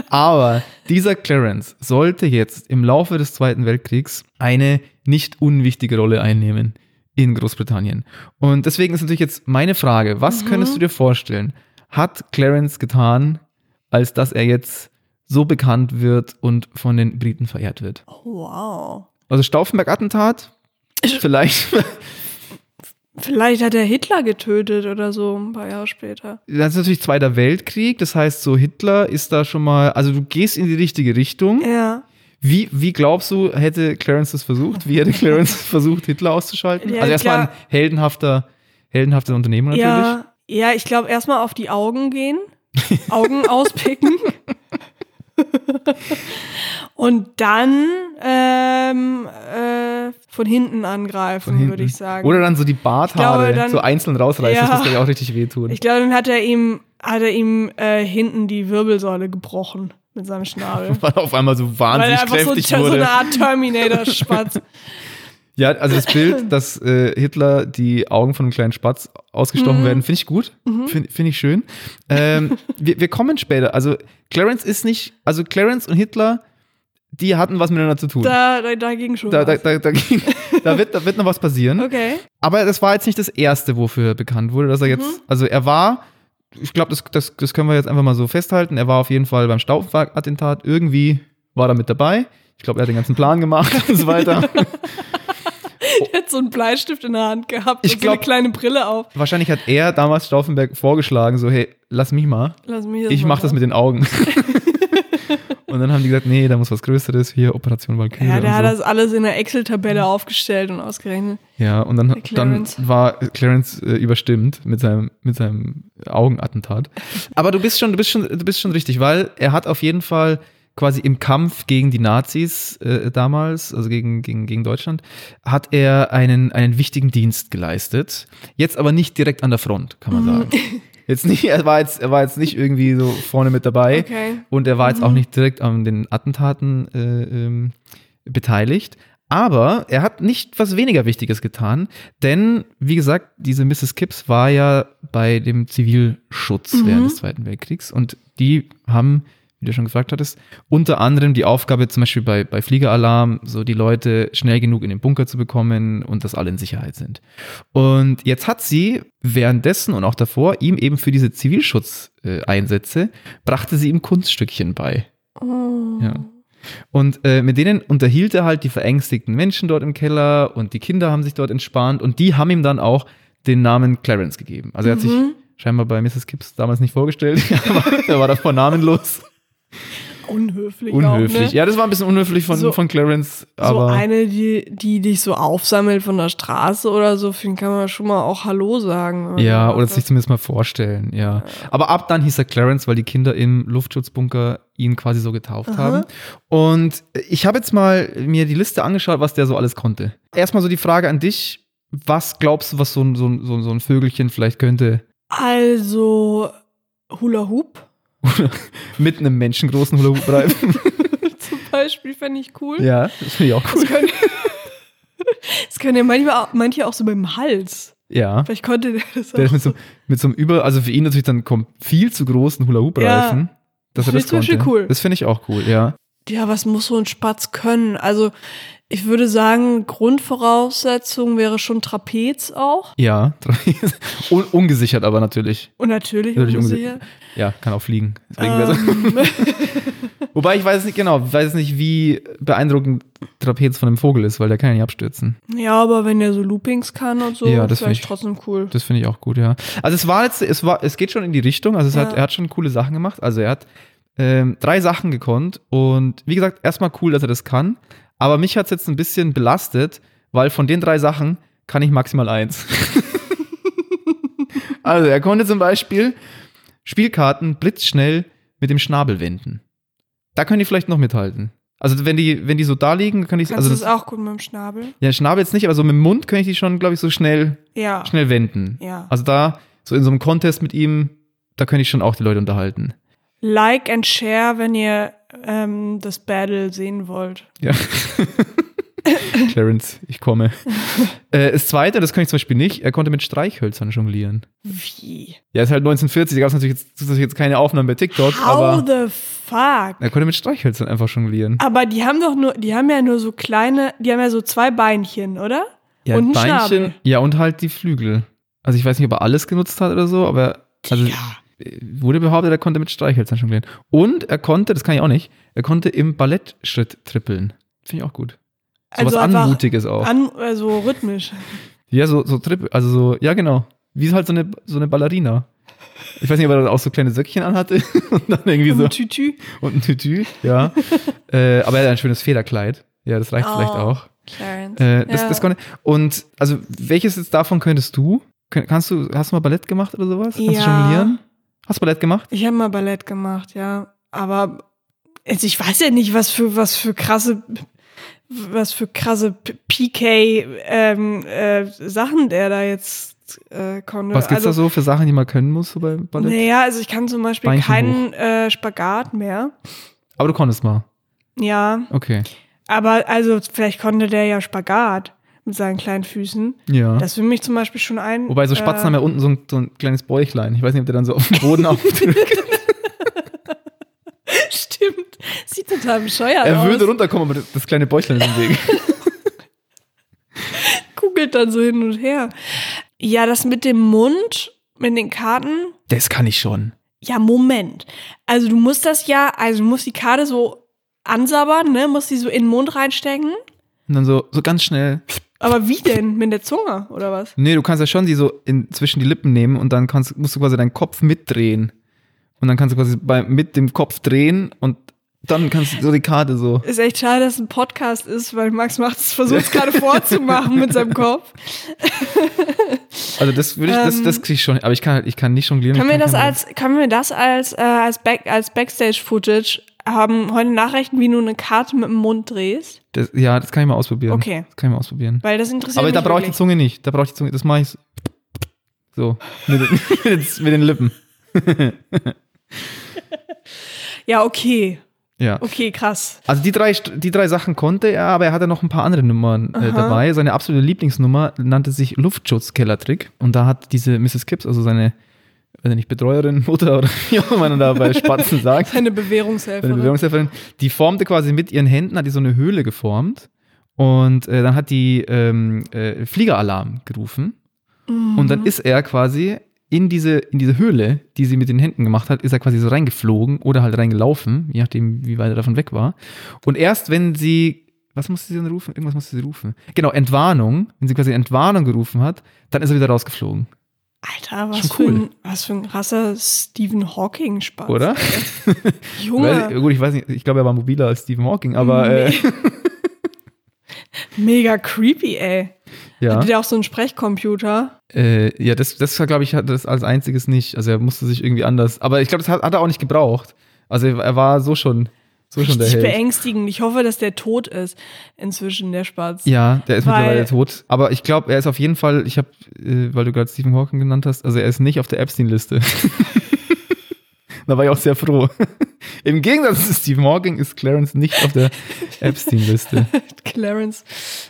Speaker 2: aber dieser Clarence sollte jetzt im Laufe des Zweiten Weltkriegs eine nicht unwichtige Rolle einnehmen in Großbritannien. Und deswegen ist natürlich jetzt meine Frage, was könntest du dir vorstellen, hat Clarence getan, als dass er jetzt so bekannt wird und von den Briten verehrt wird?
Speaker 1: Oh, wow.
Speaker 2: Also Stauffenberg-Attentat? Vielleicht
Speaker 1: Vielleicht hat er Hitler getötet oder so ein paar Jahre später.
Speaker 2: Das ist natürlich Zweiter Weltkrieg, das heißt, so Hitler ist da schon mal, also du gehst in die richtige Richtung.
Speaker 1: Ja.
Speaker 2: Wie, wie glaubst du, hätte Clarence das versucht? Wie hätte Clarence versucht, Hitler auszuschalten?
Speaker 1: Ja,
Speaker 2: also erstmal ein heldenhafter, heldenhafter Unternehmer natürlich.
Speaker 1: Ja, ja, ich glaube erstmal auf die Augen gehen, Augen auspicken. Und dann ähm, äh, von hinten angreifen,
Speaker 2: Von hinten.
Speaker 1: würde ich sagen.
Speaker 2: Oder dann so die Barthaare
Speaker 1: glaube, dann-
Speaker 2: so einzeln rausreißen,
Speaker 1: Ja.
Speaker 2: das muss ja auch richtig wehtun.
Speaker 1: ich glaube, dann hat er ihm, hat er ihm äh, hinten die Wirbelsäule gebrochen mit seinem Schnabel.
Speaker 2: Weil er auf einmal so
Speaker 1: Weil
Speaker 2: wahnsinnig
Speaker 1: er einfach so,
Speaker 2: kräftig
Speaker 1: so
Speaker 2: wurde.
Speaker 1: eine Art Terminator-Spatz.
Speaker 2: Ja, also das Bild, dass äh, Hitler die Augen von einem kleinen Spatz ausgestochen
Speaker 1: Mhm.
Speaker 2: werden, finde ich gut. Finde find ich schön. Ähm, wir, wir kommen später. Also Clarence ist nicht, also Clarence und Hitler, die hatten was miteinander zu tun.
Speaker 1: Da, da, da ging schon
Speaker 2: Da, da,
Speaker 1: was.
Speaker 2: da, da, ging, da, wird, da wird noch was passieren.
Speaker 1: Okay.
Speaker 2: Aber das war jetzt nicht das erste, wofür er bekannt wurde, dass er jetzt,
Speaker 1: Mhm.
Speaker 2: also er war, ich glaube, das, das, das können wir jetzt einfach mal so festhalten, er war auf jeden Fall beim Stauffenberg-Attentat, irgendwie war er mit dabei. Ich glaube, er hat den ganzen Plan gemacht und so weiter.
Speaker 1: Er hat so einen Bleistift in der Hand gehabt
Speaker 2: Ich
Speaker 1: und so eine
Speaker 2: glaub-
Speaker 1: kleine Brille auf.
Speaker 2: Wahrscheinlich hat er damals Stauffenberg vorgeschlagen, so, hey, lass mich mal.
Speaker 1: Lass mich
Speaker 2: Ich mach das mit den Augen. und dann haben die gesagt, nee, da muss was Größeres, hier Operation Valkyrie.
Speaker 1: Ja, der hat
Speaker 2: so.
Speaker 1: das alles in der Excel-Tabelle aufgestellt und ausgerechnet.
Speaker 2: Ja, und dann, dann war Clarence äh, überstimmt mit seinem, mit seinem Augenattentat. Aber du bist schon, du bist schon, du bist schon richtig, weil er hat auf jeden Fall quasi im Kampf gegen die Nazis äh, damals, also gegen, gegen, gegen Deutschland, hat er einen, einen wichtigen Dienst geleistet. Jetzt aber nicht direkt an der Front, kann man
Speaker 1: Mhm.
Speaker 2: sagen. Jetzt nicht, er war jetzt, er war jetzt nicht irgendwie so vorne mit dabei.
Speaker 1: Okay.
Speaker 2: Und er war jetzt auch nicht direkt an den Attentaten äh, ähm, beteiligt. Aber er hat nicht was weniger Wichtiges getan, denn, wie gesagt, diese Mrs. Kipps war ja bei dem Zivilschutz
Speaker 1: Mhm.
Speaker 2: während des Zweiten Weltkriegs und die haben, wie du schon gefragt hattest, unter anderem die Aufgabe, zum Beispiel bei, bei Fliegeralarm, so die Leute schnell genug in den Bunker zu bekommen und dass alle in Sicherheit sind. Und jetzt hat sie währenddessen und auch davor ihm eben für diese Zivilschutzeinsätze, äh, brachte sie ihm Kunststückchen bei.
Speaker 1: Oh.
Speaker 2: Ja. Und äh, mit denen unterhielt er halt die verängstigten Menschen dort im Keller und die Kinder haben sich dort entspannt und die haben ihm dann auch den Namen Clarence gegeben. Also er hat sich
Speaker 1: Mhm.
Speaker 2: scheinbar bei Mrs. Kipps damals nicht vorgestellt, aber er war davor namenlos.
Speaker 1: Unhöflich.
Speaker 2: Unhöflich.
Speaker 1: Auch, ne?
Speaker 2: Ja, das war ein bisschen unhöflich von,
Speaker 1: So-
Speaker 2: von Clarence,
Speaker 1: so
Speaker 2: aber
Speaker 1: eine, die, die dich so aufsammelt von der Straße oder so, für den kann man schon mal auch Hallo sagen.
Speaker 2: ja,
Speaker 1: so.
Speaker 2: oder sich zumindest mal vorstellen, ja. Aber ab dann hieß er Clarence, weil die Kinder im Luftschutzbunker ihn quasi so getauft
Speaker 1: Aha.
Speaker 2: haben. Und ich habe jetzt mal mir die Liste angeschaut, was der so alles konnte. Erstmal so die Frage an dich, was glaubst du, was so ein, so ein, so ein, so ein Vögelchen vielleicht könnte
Speaker 1: Also, Hula Hoop
Speaker 2: mit einem menschengroßen Hula-Hoop-Reifen?
Speaker 1: zum Beispiel fände ich cool.
Speaker 2: ja, das finde ich auch cool.
Speaker 1: Das können, das können ja manchmal auch, manche auch so beim Hals.
Speaker 2: Ja.
Speaker 1: Vielleicht konnte der das auch.
Speaker 2: Der ist mit so, mit so einem über, also für ihn natürlich dann kom- viel zu großen Hula-Hoop-Reifen. Dass er das
Speaker 1: Finde ich zum Beispiel
Speaker 2: konnte.
Speaker 1: cool.
Speaker 2: Das finde ich auch cool, ja.
Speaker 1: Ja, was muss so ein Spatz können? Also, ich würde sagen, Grundvoraussetzung wäre schon Trapez auch.
Speaker 2: Ja, Un ungesichert aber natürlich.
Speaker 1: Und natürlich,
Speaker 2: Natürlich
Speaker 1: ungesichert.
Speaker 2: Ja, kann auch fliegen.
Speaker 1: Ähm,
Speaker 2: Wobei ich weiß nicht genau, weiß nicht, wie beeindruckend Trapez von einem Vogel ist, weil der kann ja nicht abstürzen.
Speaker 1: ja, aber wenn der so Loopings kann und so,
Speaker 2: Ja, das
Speaker 1: vielleicht
Speaker 2: find ich-
Speaker 1: trotzdem cool.
Speaker 2: Das finde ich auch gut, ja. Also es war jetzt, es war, es geht schon in die Richtung. Also es hat,
Speaker 1: Ja.
Speaker 2: er hat schon coole Sachen gemacht. Also er hat ähm, drei Sachen gekonnt und wie gesagt, erstmal cool, dass er das kann. Aber mich hat es jetzt ein bisschen belastet, weil von den drei Sachen kann ich maximal eins. also er konnte zum Beispiel Spielkarten blitzschnell mit dem Schnabel wenden. Da können die vielleicht noch mithalten. Also wenn die, wenn die so da liegen, kann ich
Speaker 1: Kannst
Speaker 2: also
Speaker 1: du
Speaker 2: das,
Speaker 1: das auch gut mit dem Schnabel?
Speaker 2: ja Schnabel jetzt nicht, aber so mit dem Mund kann ich die schon, glaube ich, so schnell
Speaker 1: Ja.
Speaker 2: schnell wenden.
Speaker 1: Ja.
Speaker 2: Also da, so in so einem Contest mit ihm, da könnte ich schon auch die Leute unterhalten.
Speaker 1: Like and share, wenn ihr ähm, das Battle sehen wollt.
Speaker 2: Ja. Clarence, ich komme. äh, das zweite, das kann ich zum Beispiel nicht, er konnte mit Streichhölzern jonglieren.
Speaker 1: Wie?
Speaker 2: Ja, ist halt 1940, da gab es natürlich jetzt, jetzt keine Aufnahmen bei TikTok,
Speaker 1: How
Speaker 2: aber
Speaker 1: the fuck?
Speaker 2: er konnte mit Streichhölzern einfach jonglieren.
Speaker 1: Aber die haben doch nur, die haben ja nur so kleine, die haben ja so zwei Beinchen, oder?
Speaker 2: Ja,
Speaker 1: und ein
Speaker 2: Beinchen,
Speaker 1: Schnabel.
Speaker 2: ja, und halt die Flügel. Also ich weiß nicht, ob er alles genutzt hat oder so, aber also
Speaker 1: ja.
Speaker 2: Wurde behauptet, er konnte mit Streichhölzern jonglieren. Und er konnte, das kann ich auch nicht, er konnte im Ballettschritt trippeln. Finde ich auch gut. So
Speaker 1: Also
Speaker 2: was Anmutiges auch.
Speaker 1: An, also rhythmisch.
Speaker 2: Ja, so, so Trip, also so, ja genau. Wie halt so eine, so eine Ballerina. Ich weiß nicht, ob er da auch so kleine Söckchen anhatte und dann irgendwie so
Speaker 1: Ein Tütü.
Speaker 2: und ein Tütü, ja. äh, aber er hat ein schönes Federkleid. Ja, das reicht
Speaker 1: Oh.
Speaker 2: vielleicht auch.
Speaker 1: Clarence.
Speaker 2: Äh, das,
Speaker 1: Ja.
Speaker 2: das konnte, und also welches jetzt davon könntest du? Kannst du, hast du mal Ballett gemacht oder sowas? Kannst du
Speaker 1: Ja.
Speaker 2: jonglieren? Hast du Ballett gemacht?
Speaker 1: Ich habe mal Ballett gemacht, ja. Aber Also ich weiß ja nicht, was für, was für krasse, was für krasse PK ähm, äh, Sachen der da jetzt äh, konnte.
Speaker 2: Was gibt's
Speaker 1: also,
Speaker 2: da so für Sachen, die man können muss so bei Ballett?
Speaker 1: Naja, also ich kann zum Beispiel
Speaker 2: Beinchen
Speaker 1: keinen äh, Spagat mehr.
Speaker 2: Aber du konntest mal.
Speaker 1: Ja,
Speaker 2: Okay.
Speaker 1: aber also vielleicht konnte der ja Spagat mit seinen kleinen Füßen.
Speaker 2: Ja.
Speaker 1: Das will mich zum Beispiel schon ein.
Speaker 2: Wobei so Spatzen
Speaker 1: äh,
Speaker 2: haben ja unten so ein, so ein kleines Bäuchlein. Ich weiß nicht, ob der dann so auf dem Boden aufdrückt.
Speaker 1: Stimmt. Sieht total bescheuert
Speaker 2: er
Speaker 1: aus.
Speaker 2: würde runterkommen, aber das, kleine Bäuchlein ist im Weg.
Speaker 1: Googelt dann so hin und her. Ja, das mit dem Mund, mit den Karten.
Speaker 2: Das kann ich schon.
Speaker 1: Ja, Moment. Also du musst das ja, also du musst die Karte so ansabbern, ne? Musst die so in den Mund reinstecken.
Speaker 2: Und dann so, so ganz schnell.
Speaker 1: Aber wie denn? Mit der Zunge oder was?
Speaker 2: Nee, du kannst ja schon die so in, zwischen die Lippen nehmen und dann kannst, musst du quasi deinen Kopf mitdrehen. Und dann kannst du quasi bei, mit dem Kopf drehen und dann kannst du so die Karte so.
Speaker 1: Ist echt schade, dass es ein Podcast ist, weil Max macht es versucht es gerade vorzumachen mit seinem Kopf.
Speaker 2: Also das würde ich, das, das krieg ich schon. Aber ich kann halt, ich kann nicht jonglieren.
Speaker 1: Können wir
Speaker 2: kann
Speaker 1: das als, können wir das als, äh, als, Back, als Backstage-Footage haben? Heute Nachrichten, wie du eine Karte mit dem Mund drehst?
Speaker 2: Das, ja, das kann ich mal ausprobieren.
Speaker 1: Okay.
Speaker 2: Das kann ich mal ausprobieren.
Speaker 1: Weil das interessiert
Speaker 2: Aber
Speaker 1: mich
Speaker 2: da brauche ich die. Zunge nicht. Da brauche ich die Zunge. Das mache ich so. mit, den- mit, mit den Lippen.
Speaker 1: Ja, okay.
Speaker 2: Ja.
Speaker 1: Okay, krass.
Speaker 2: Also die drei, die drei Sachen konnte er, aber er hatte noch ein paar andere Nummern äh, dabei. Seine absolute Lieblingsnummer nannte sich Luftschutzkellertrick. Und da hat diese Mrs. Kipps, also seine, wenn er nicht Betreuerin, Mutter oder wie auch immer man da bei Spatzen sagt,
Speaker 1: Eine Bewährungshelferin.
Speaker 2: seine Bewährungshelferin, die formte quasi mit ihren Händen, hat die so eine Höhle geformt. Und äh, dann hat die ähm, äh, Fliegeralarm gerufen. Und dann ist er quasi in diese, in diese Höhle, die sie mit den Händen gemacht hat, ist er quasi so reingeflogen oder halt reingelaufen, je nachdem, wie weit er davon weg war. Und erst wenn sie, was musste sie denn rufen? Irgendwas musste sie rufen. Genau, Entwarnung. Wenn sie quasi Entwarnung gerufen hat, dann ist er wieder rausgeflogen.
Speaker 1: Alter, was
Speaker 2: Schon
Speaker 1: für,
Speaker 2: cool.
Speaker 1: ein, was für ein krasser Stephen Hawking-Spaß.
Speaker 2: Oder?
Speaker 1: Junge,
Speaker 2: Weil, gut, ich weiß nicht, ich glaube, er war mobiler als Stephen Hawking, aber äh,
Speaker 1: mega creepy, ey.
Speaker 2: ja.
Speaker 1: Hatte der auch so einen Sprechcomputer?
Speaker 2: Äh, ja, das, das glaube ich, hat das als einziges nicht. Also er musste sich irgendwie anders. Aber ich glaube, das hat, hat er auch nicht gebraucht. Also er war so schon, so schon der Held.
Speaker 1: beängstigend. Ich hoffe, dass der tot ist inzwischen, der Spatz.
Speaker 2: Ja, der ist
Speaker 1: Weil-
Speaker 2: mittlerweile tot. Aber ich glaube, er ist auf jeden Fall, ich habe, äh, weil du gerade Stephen Hawking genannt hast, also er ist nicht auf der Epstein-Liste. da war ich auch sehr froh. Im Gegensatz zu Stephen Hawking ist Clarence nicht auf der Epstein-Liste.
Speaker 1: Clarence.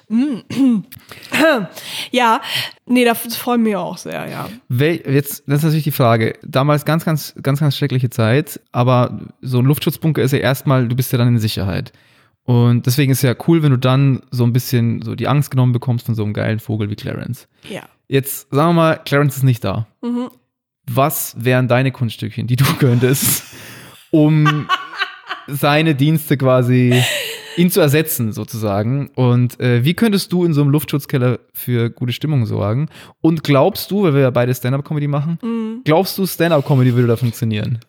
Speaker 1: Mm. ja, nee, das freut mich auch sehr, ja.
Speaker 2: Wel jetzt, das ist natürlich die Frage. Damals ganz, ganz, ganz, ganz schreckliche Zeit, aber so ein Luftschutzbunker ist ja erstmal, du bist ja dann in Sicherheit. Und deswegen ist ja cool, wenn du dann so ein bisschen so die Angst genommen bekommst von so einem geilen Vogel wie Clarence.
Speaker 1: Ja.
Speaker 2: Jetzt sagen wir mal, Clarence ist nicht da.
Speaker 1: Mhm.
Speaker 2: Was wären deine Kunststückchen, die du könntest, um seine Dienste quasi ihn zu ersetzen, sozusagen? Und äh, wie könntest du in so einem Luftschutzkeller für gute Stimmung sorgen? Und glaubst du, weil wir ja beide Stand-up-Comedy machen,
Speaker 1: Mhm.
Speaker 2: glaubst du, Stand-up-Comedy würde da funktionieren?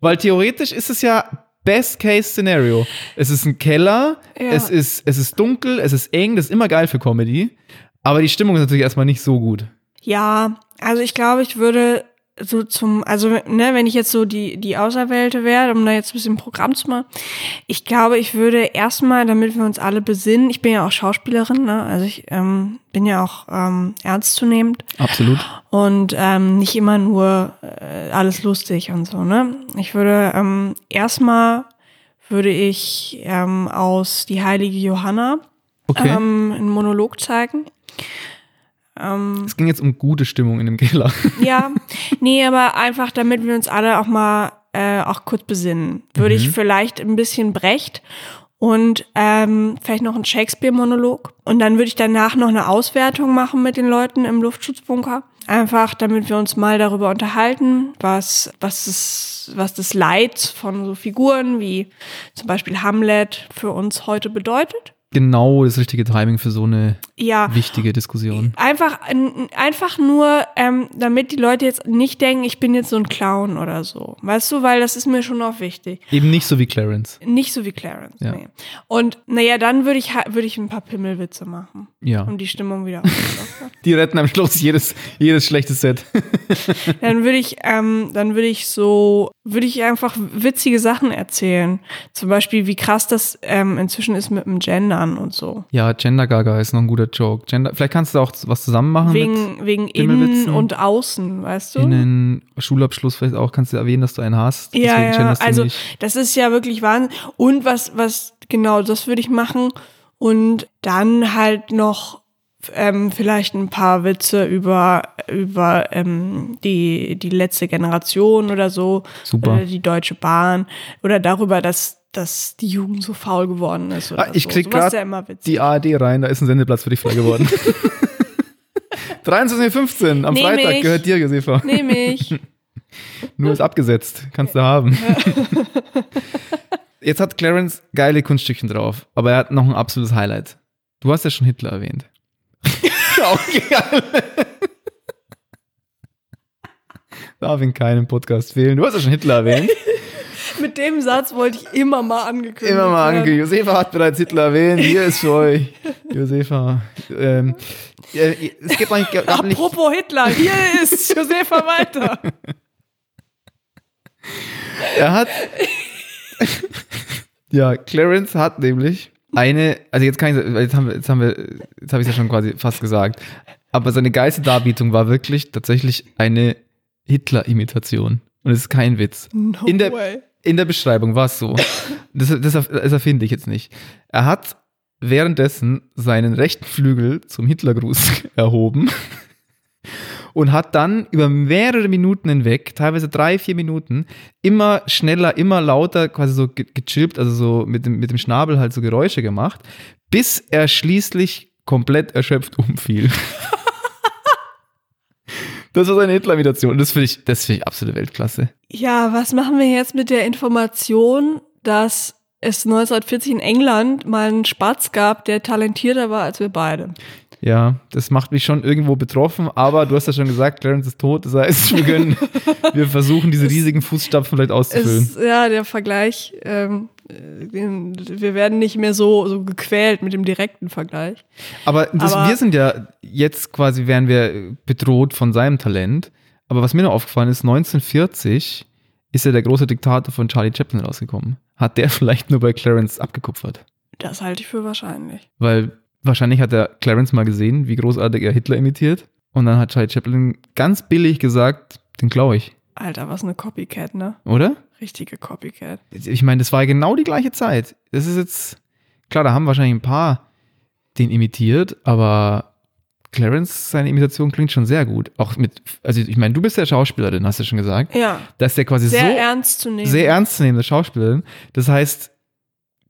Speaker 2: Weil theoretisch ist es ja Best-Case-Szenario. Es ist ein Keller,
Speaker 1: Ja.
Speaker 2: es, ist, es ist dunkel, es ist eng, das ist immer geil für Comedy. Aber die Stimmung ist natürlich erstmal nicht so gut.
Speaker 1: Ja, also ich glaube, ich würde so zum, also ne, wenn ich jetzt so die, die Auserwählte wäre, um da jetzt ein bisschen Programm zu machen, ich glaube, ich würde erstmal, damit wir uns alle besinnen, ich bin ja auch Schauspielerin, ne? also ich ähm, bin ja auch ähm, ernstzunehmend
Speaker 2: Absolut.
Speaker 1: und ähm, nicht immer nur äh, alles lustig und so, ne? Ich würde ähm, erstmal würde ich ähm, aus die heilige Johanna
Speaker 2: Okay.
Speaker 1: ähm, einen Monolog zeigen. Ähm,
Speaker 2: es ging jetzt um gute Stimmung in dem Keller.
Speaker 1: ja, nee, aber einfach, damit wir uns alle auch mal äh, auch kurz besinnen, würde ich vielleicht ein bisschen Brecht und ähm, vielleicht noch einen Shakespeare-Monolog. Und dann würde ich danach noch eine Auswertung machen mit den Leuten im Luftschutzbunker. Einfach, damit wir uns mal darüber unterhalten, was, was, das, was das Leid von so Figuren wie zum Beispiel Hamlet für uns heute bedeutet.
Speaker 2: Genau das richtige Timing für so eine
Speaker 1: Ja,
Speaker 2: wichtige Diskussion.
Speaker 1: einfach, einfach nur, ähm, damit die Leute jetzt nicht denken, ich bin jetzt so ein Clown oder so. Weißt du, weil das ist mir schon auch wichtig.
Speaker 2: Eben nicht so wie Clarence.
Speaker 1: Nicht so wie Clarence.
Speaker 2: Ja.
Speaker 1: Nee. Und naja, dann würde ich, würde ich ein paar Pimmelwitze machen,
Speaker 2: Ja.
Speaker 1: um die Stimmung wieder aufzulockern.
Speaker 2: Die retten am Schluss jedes, jedes schlechte Set.
Speaker 1: dann würde ich, ähm, dann würde ich so, würde ich einfach witzige Sachen erzählen. Zum Beispiel, wie krass das ähm, inzwischen ist mit dem Gendern und so.
Speaker 2: Ja, Gender Gaga ist noch ein guter Joke. Gender, vielleicht kannst du auch was zusammen machen
Speaker 1: Wegen, wegen innen und außen, weißt du?
Speaker 2: innen, Schulabschluss vielleicht auch, kannst du erwähnen, dass du einen hast.
Speaker 1: Ja, ja, also das ist ja wirklich Wahnsinn. Und was, was, genau, das würde ich machen. Und dann halt noch ähm, vielleicht ein paar Witze über, über ähm, die, die letzte Generation oder so.
Speaker 2: Super.
Speaker 1: Oder die Deutsche Bahn. Oder darüber, dass, dass die Jugend so faul geworden ist.
Speaker 2: Ah, ich
Speaker 1: so.
Speaker 2: krieg
Speaker 1: ist ja.
Speaker 2: Die ARD rein, da ist ein Sendeplatz für dich frei geworden. 23.15 Uhr am
Speaker 1: Nehm
Speaker 2: Freitag
Speaker 1: ich.
Speaker 2: gehört dir, Josefa.
Speaker 1: Nehme ich.
Speaker 2: Nur ist abgesetzt. Kannst du haben. Jetzt hat Clarence geile Kunststückchen drauf, aber er hat noch ein absolutes Highlight. Du hast ja schon Hitler erwähnt. okay, Darf in keinem Podcast fehlen. Du hast ja schon Hitler erwähnt.
Speaker 1: Mit dem Satz wollte ich immer mal angekündigt
Speaker 2: Immer mal
Speaker 1: werden.
Speaker 2: ange. Josefa hat bereits Hitler erwähnt. Hier ist für euch. Josefa. Ähm, äh, es gibt eigentlich gab nicht,
Speaker 1: Apropos Hitler, hier ist Josefa Walter.
Speaker 2: Er hat. ja, Clarence hat nämlich eine, also jetzt kann ich, jetzt haben wir, jetzt haben wir, jetzt habe ich es ja schon quasi fast gesagt. Aber seine geilste Darbietung war wirklich tatsächlich eine Hitler-Imitation. Und es ist kein Witz.
Speaker 1: No
Speaker 2: in der,
Speaker 1: way.
Speaker 2: In der Beschreibung war es so. Das, das, das erfinde ich jetzt nicht. Er hat währenddessen seinen rechten Flügel zum Hitlergruß erhoben und hat dann über mehrere Minuten hinweg, teilweise drei, vier Minuten, immer schneller, immer lauter, quasi so ge- gechillt, also so mit dem, mit dem Schnabel halt so Geräusche gemacht, bis er schließlich komplett erschöpft umfiel. Das war seine Hitler-Imitation. Das finde ich, das finde ich absolute Weltklasse.
Speaker 1: Ja, was machen wir jetzt mit der Information, dass es 1940 in England mal einen Spatz gab, der talentierter war als wir beide?
Speaker 2: Ja, das macht mich schon irgendwo betroffen, aber du hast ja schon gesagt, Clarence ist tot, das heißt, wir können, wir versuchen diese riesigen Fußstapfen vielleicht auszufüllen.
Speaker 1: Ist, ja, der Vergleich, ähm, äh, wir werden nicht mehr so, so gequält mit dem direkten Vergleich.
Speaker 2: Aber, das,
Speaker 1: aber-
Speaker 2: wir sind ja jetzt quasi, wären wir bedroht von seinem Talent. Aber was mir noch aufgefallen ist, 1940 ist ja der große Diktator von Charlie Chaplin rausgekommen. Hat der vielleicht nur bei Clarence abgekupfert?
Speaker 1: Das halte ich für wahrscheinlich.
Speaker 2: Weil wahrscheinlich hat der Clarence mal gesehen, wie großartig er Hitler imitiert. Und dann hat Charlie Chaplin ganz billig gesagt, den glaube ich,
Speaker 1: Alter, was eine Copycat, ne?
Speaker 2: oder?
Speaker 1: Richtige Copycat.
Speaker 2: Ich meine, das war ja genau die gleiche Zeit. Das ist jetzt, klar, da haben wahrscheinlich ein paar den imitiert, aber Clarence, seine Imitation klingt schon sehr gut. Auch mit, also ich meine, du bist ja Schauspielerin, hast du schon gesagt.
Speaker 1: Ja,
Speaker 2: Dass der quasi
Speaker 1: sehr
Speaker 2: so
Speaker 1: ernst zu nehmen.
Speaker 2: sehr ernstzunehmende Schauspielerin. Das heißt,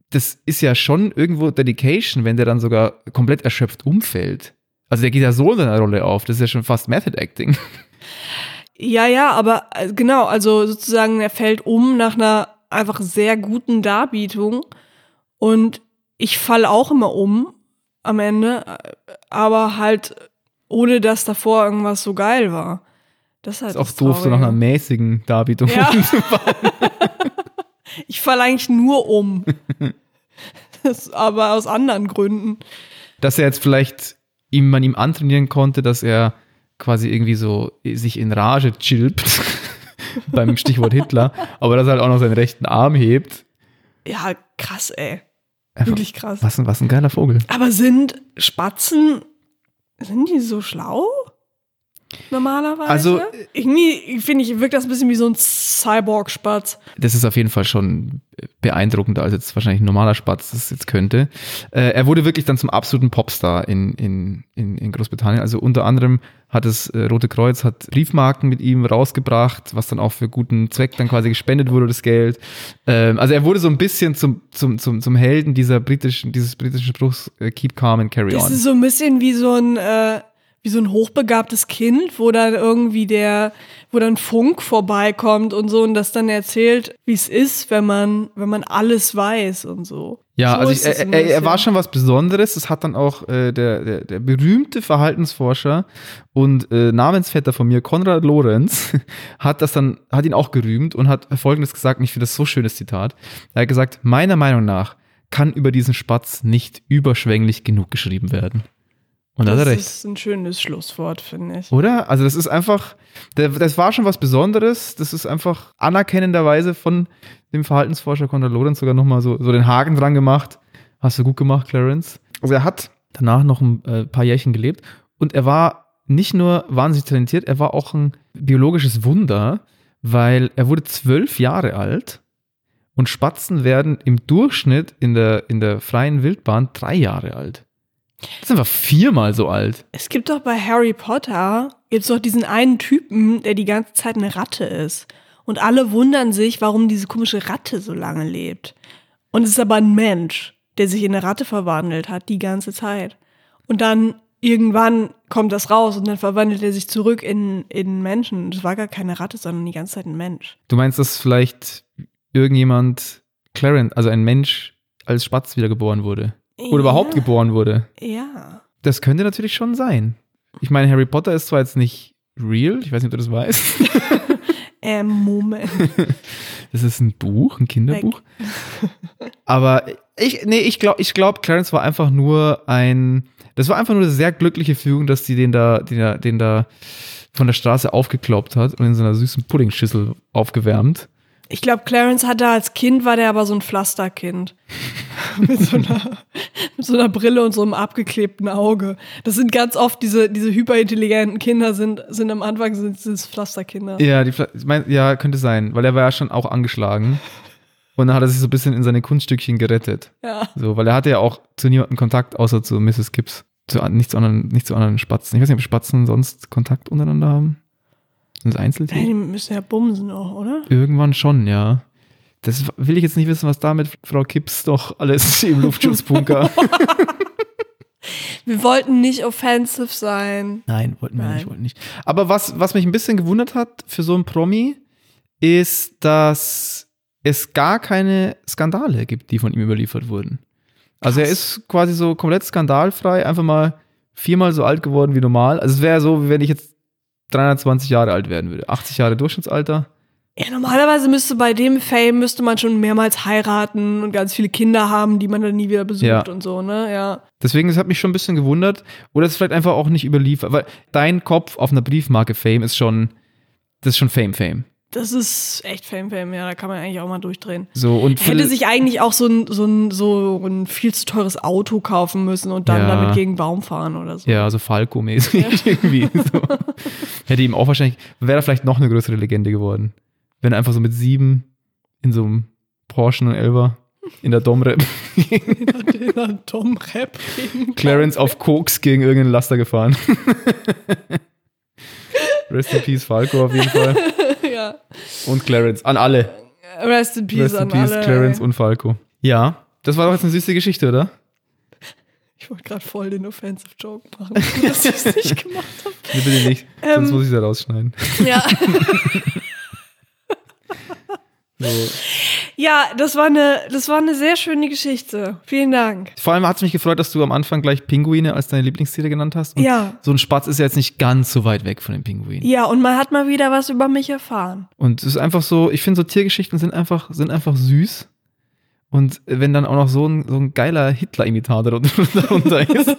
Speaker 2: das ist ja schon irgendwo Dedication, wenn der dann sogar komplett erschöpft umfällt. Also der geht ja so in seiner Rolle auf. Das ist ja schon fast Method Acting.
Speaker 1: Ja, ja, aber äh, genau, also sozusagen er fällt um nach einer einfach sehr guten Darbietung und ich fall auch immer um am Ende, äh, aber halt ohne dass davor irgendwas so geil war. Das ist halt
Speaker 2: Ist auch doof, so nach einer mäßigen Darbietung.
Speaker 1: Ja. Ich fall eigentlich nur um. Das, aber aus anderen Gründen.
Speaker 2: dass er jetzt vielleicht ihm, man ihm antrainieren konnte, dass er quasi irgendwie so sich in Rage chillt beim Stichwort Hitler, aber dass er halt auch noch seinen rechten Arm hebt.
Speaker 1: Ja, krass, ey.
Speaker 2: Einfach,
Speaker 1: Wirklich krass.
Speaker 2: was, ein, was ein geiler Vogel.
Speaker 1: Aber sind Spatzen, sind die so schlau? Normalerweise?
Speaker 2: Also-
Speaker 1: irgendwie finde ich, wirkt das ein bisschen wie so ein Cyborg-Spatz.
Speaker 2: Das ist auf jeden Fall schon beeindruckender als jetzt wahrscheinlich ein normaler Spatz das jetzt könnte. Äh, er wurde wirklich dann zum absoluten Popstar in, in, in, in Großbritannien. Also unter anderem hat das äh, Rote Kreuz hat Briefmarken mit ihm rausgebracht, was dann auch für guten Zweck dann quasi gespendet wurde, das Geld. Ähm, also er wurde so ein bisschen zum, zum, zum, zum Helden dieser britischen, dieses britischen Spruchs äh, Keep calm and carry
Speaker 1: Das
Speaker 2: on.
Speaker 1: ist so ein bisschen wie so ein, äh, wie so ein hochbegabtes Kind, wo dann irgendwie der, wo dann Funk vorbeikommt und so und das dann erzählt, wie es ist, wenn man, wenn man alles weiß und so.
Speaker 2: Ja,
Speaker 1: so
Speaker 2: also ich, er, er, er war schon was Besonderes. Das hat dann auch äh, der, der, der berühmte Verhaltensforscher und äh, Namensvetter von mir, Konrad Lorenz, hat das dann, hat ihn auch gerühmt und hat Folgendes gesagt, und ich finde das so schönes Zitat. Er hat gesagt, meiner Meinung nach kann über diesen Spatz nicht überschwänglich genug geschrieben werden. Und da hat
Speaker 1: Das
Speaker 2: er recht.
Speaker 1: ist ein schönes Schlusswort, finde ich.
Speaker 2: Oder? Also das ist einfach, das war schon was Besonderes. Das ist einfach anerkennenderweise von dem Verhaltensforscher Konrad Lorenz sogar nochmal so, so den Haken dran gemacht. Hast du gut gemacht, Clarence. Also er hat danach noch ein äh, paar Jährchen gelebt und er war nicht nur wahnsinnig talentiert, er war auch ein biologisches Wunder, weil er wurde zwölf Jahre alt und Spatzen werden im Durchschnitt in der, in der freien Wildbahn drei Jahre alt. Das ist einfach viermal so alt.
Speaker 1: Es gibt doch bei Harry Potter, gibt's doch diesen einen Typen, der die ganze Zeit eine Ratte ist. Und alle wundern sich, warum diese komische Ratte so lange lebt. Und es ist aber ein Mensch, der sich in eine Ratte verwandelt hat, die ganze Zeit. Und dann irgendwann kommt das raus und dann verwandelt er sich zurück in, in einen Menschen. Das war gar keine Ratte, sondern die ganze Zeit ein Mensch.
Speaker 2: Du meinst, dass vielleicht irgendjemand, Clarence, also ein Mensch als Spatz wiedergeboren wurde? Oder überhaupt
Speaker 1: ja.
Speaker 2: geboren wurde?
Speaker 1: Ja.
Speaker 2: Das könnte natürlich schon sein. Ich meine, Harry Potter ist zwar jetzt nicht real, ich weiß nicht, ob du das weißt.
Speaker 1: Ähm, Moment.
Speaker 2: Das ist ein Buch, ein Kinderbuch. Aber ich, nee, ich glaube, ich glaub, Clarence war einfach nur ein, das war einfach nur eine sehr glückliche Fügung, dass die den da, den da, den da von der Straße aufgekloppt hat und in so einer süßen Puddingschüssel aufgewärmt.
Speaker 1: Ich glaube, Clarence hatte als Kind, war der aber so ein Pflasterkind. mit, so einer, mit so einer Brille und so einem abgeklebten Auge. Das sind ganz oft diese, diese hyperintelligenten Kinder, sind, sind am Anfang sind, sind Pflasterkinder.
Speaker 2: Ja, die, ich mein, ja, könnte sein, weil er war ja schon auch angeschlagen. Und dann hat er sich so ein bisschen in seine Kunststückchen gerettet.
Speaker 1: Ja.
Speaker 2: So, weil er hatte ja auch zu niemandem Kontakt, außer zu Mrs. Gibbs. Zu, nicht, zu anderen, nicht zu anderen Spatzen. Ich weiß nicht, ob Spatzen sonst Kontakt untereinander haben. Sind das Einzeltiere?
Speaker 1: die müssen ja bumsen auch, oder?
Speaker 2: Irgendwann schon, ja. Das will ich jetzt nicht wissen, was da mit Frau Gibbs doch alles im Luftschutzbunker.
Speaker 1: Wir wollten nicht offensive sein.
Speaker 2: Nein, wollten wir
Speaker 1: Nein.
Speaker 2: nicht, wollten nicht. Aber was, was mich ein bisschen gewundert hat für so einen Promi, ist, dass es gar keine Skandale gibt, die von ihm überliefert wurden. Also er
Speaker 1: Krass.
Speaker 2: ist quasi so komplett skandalfrei, einfach mal viermal so alt geworden wie normal. Also es wäre so, wie wenn ich jetzt 320 Jahre alt werden würde. 80 Jahre Durchschnittsalter.
Speaker 1: Ja, normalerweise müsste bei dem Fame müsste man schon mehrmals heiraten und ganz viele Kinder haben, die man dann nie wieder besucht
Speaker 2: Ja.
Speaker 1: und so, ne? Ja.
Speaker 2: Deswegen, das hat mich schon ein bisschen gewundert. Oder es ist vielleicht einfach auch nicht überliefert. Weil dein Kopf auf einer Briefmarke Fame ist schon, das ist schon Fame, Fame.
Speaker 1: Das ist echt Fame, Fame, ja, da kann man eigentlich auch mal durchdrehen.
Speaker 2: So, und
Speaker 1: hätte sich eigentlich auch so ein, so, ein, so ein viel zu teures Auto kaufen müssen und dann
Speaker 2: Ja.
Speaker 1: damit gegen einen Baum fahren oder so.
Speaker 2: Ja, so Falco-mäßig irgendwie. So. Hätte ihm auch wahrscheinlich, wäre er vielleicht noch eine größere Legende geworden. Wenn er einfach so mit sieben in so einem Porsche und Elber in der Domrep
Speaker 1: Den dann Tom Rap gegen
Speaker 2: Clarence auf Koks gegen irgendeinen Laster gefahren. Rest in Peace Falco auf jeden Fall.
Speaker 1: Ja.
Speaker 2: Und Clarence. An alle.
Speaker 1: Rest in Peace
Speaker 2: Rest in
Speaker 1: an
Speaker 2: Peace,
Speaker 1: alle.
Speaker 2: Clarence
Speaker 1: ey.
Speaker 2: und Falco. Ja, das war doch jetzt eine süße Geschichte, oder?
Speaker 1: Ich wollte gerade voll den Offensive Joke machen, gut, dass ich es nicht gemacht habe.
Speaker 2: Nee, bitte nicht.
Speaker 1: Ähm.
Speaker 2: Sonst muss ich da rausschneiden.
Speaker 1: Ja.
Speaker 2: So.
Speaker 1: Ja, das war, eine, das war eine sehr schöne Geschichte. Vielen Dank.
Speaker 2: Vor allem hat es mich gefreut, dass du am Anfang gleich Pinguine als deine Lieblingstiere genannt hast. Und
Speaker 1: Ja.
Speaker 2: So ein Spatz ist ja jetzt nicht ganz so weit weg von den Pinguinen.
Speaker 1: Ja, und man hat mal wieder was über mich erfahren.
Speaker 2: Und es ist einfach so, ich finde so Tiergeschichten sind einfach, sind einfach süß. Und wenn dann auch noch so ein, so ein geiler Hitler-Imitator darunter ist.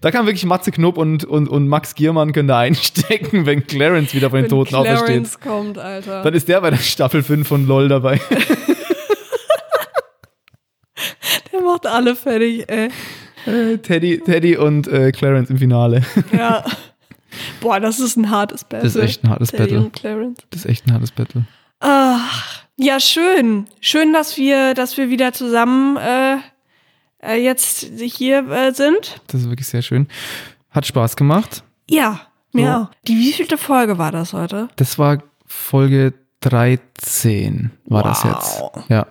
Speaker 2: Da kann wirklich Matze Knob und, und, und Max Giermann können da einstecken, wenn Clarence wieder von den
Speaker 1: Wenn
Speaker 2: Toten aufersteht.
Speaker 1: Clarence kommt, Alter.
Speaker 2: Dann ist der bei der Staffel 5 von LOL dabei.
Speaker 1: Der macht alle fertig, ey.
Speaker 2: Teddy, Teddy und äh, Clarence im Finale.
Speaker 1: Ja. Boah, das ist ein hartes Battle.
Speaker 2: Das ist echt ein hartes
Speaker 1: Teddy
Speaker 2: Battle.
Speaker 1: und Clarence.
Speaker 2: Das ist echt ein hartes Battle.
Speaker 1: Ach, ja, schön. Schön, dass wir, dass wir wieder zusammen äh, äh, jetzt hier äh, sind.
Speaker 2: Das ist wirklich sehr schön. Hat Spaß gemacht.
Speaker 1: Ja, mir
Speaker 2: So.
Speaker 1: auch. Die wievielte Folge war das heute?
Speaker 2: Das war Folge 13, war das
Speaker 1: Wow.
Speaker 2: jetzt. Ja.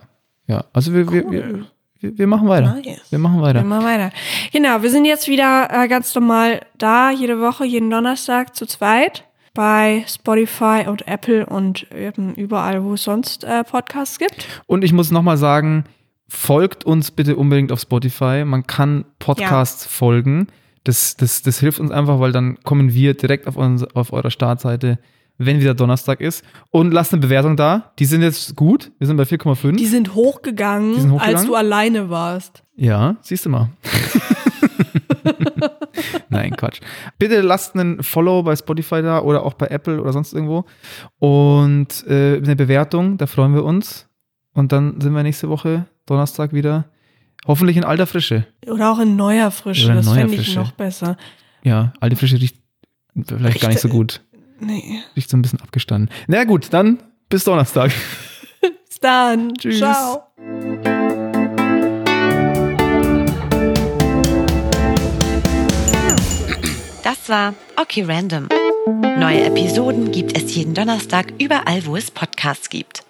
Speaker 2: Ja. Also wir, wir, wir, wir, wir machen weiter.
Speaker 1: Nice.
Speaker 2: Wir machen weiter.
Speaker 1: Immer weiter. Genau, wir sind jetzt wieder äh, ganz normal da, jede Woche, jeden Donnerstag zu zweit. Bei Spotify und Apple und überall, wo es sonst äh, Podcasts gibt.
Speaker 2: Und ich muss nochmal sagen, folgt uns bitte unbedingt auf Spotify. Man kann Podcasts folgen. Das, das, das hilft uns einfach, weil dann kommen wir direkt auf, uns, auf eurer Startseite, wenn wieder Donnerstag ist. Und lasst eine Bewertung da. Die sind jetzt gut. Wir sind bei 4,5.
Speaker 1: Die sind hochgegangen,
Speaker 2: Die sind hochgegangen?
Speaker 1: als du alleine warst.
Speaker 2: Ja, siehst du mal. Nein, Quatsch. Bitte lasst einen Follow bei Spotify da oder auch bei Apple oder sonst irgendwo. Und äh, eine Bewertung, da freuen wir uns. Und dann sind wir nächste Woche, Donnerstag, wieder. Hoffentlich in alter Frische.
Speaker 1: Oder auch in neuer Frische.
Speaker 2: In
Speaker 1: das
Speaker 2: neuer
Speaker 1: fände ich
Speaker 2: Frische.
Speaker 1: noch besser.
Speaker 2: Ja, alte Frische riecht vielleicht gar nicht so gut.
Speaker 1: Nee.
Speaker 2: Riecht so ein bisschen abgestanden. Na gut, dann bis Donnerstag.
Speaker 1: Bis dann.
Speaker 2: Tschüss.
Speaker 1: Ciao.
Speaker 3: Das war Okay Random. Neue Episoden gibt es jeden Donnerstag überall, wo es Podcasts gibt.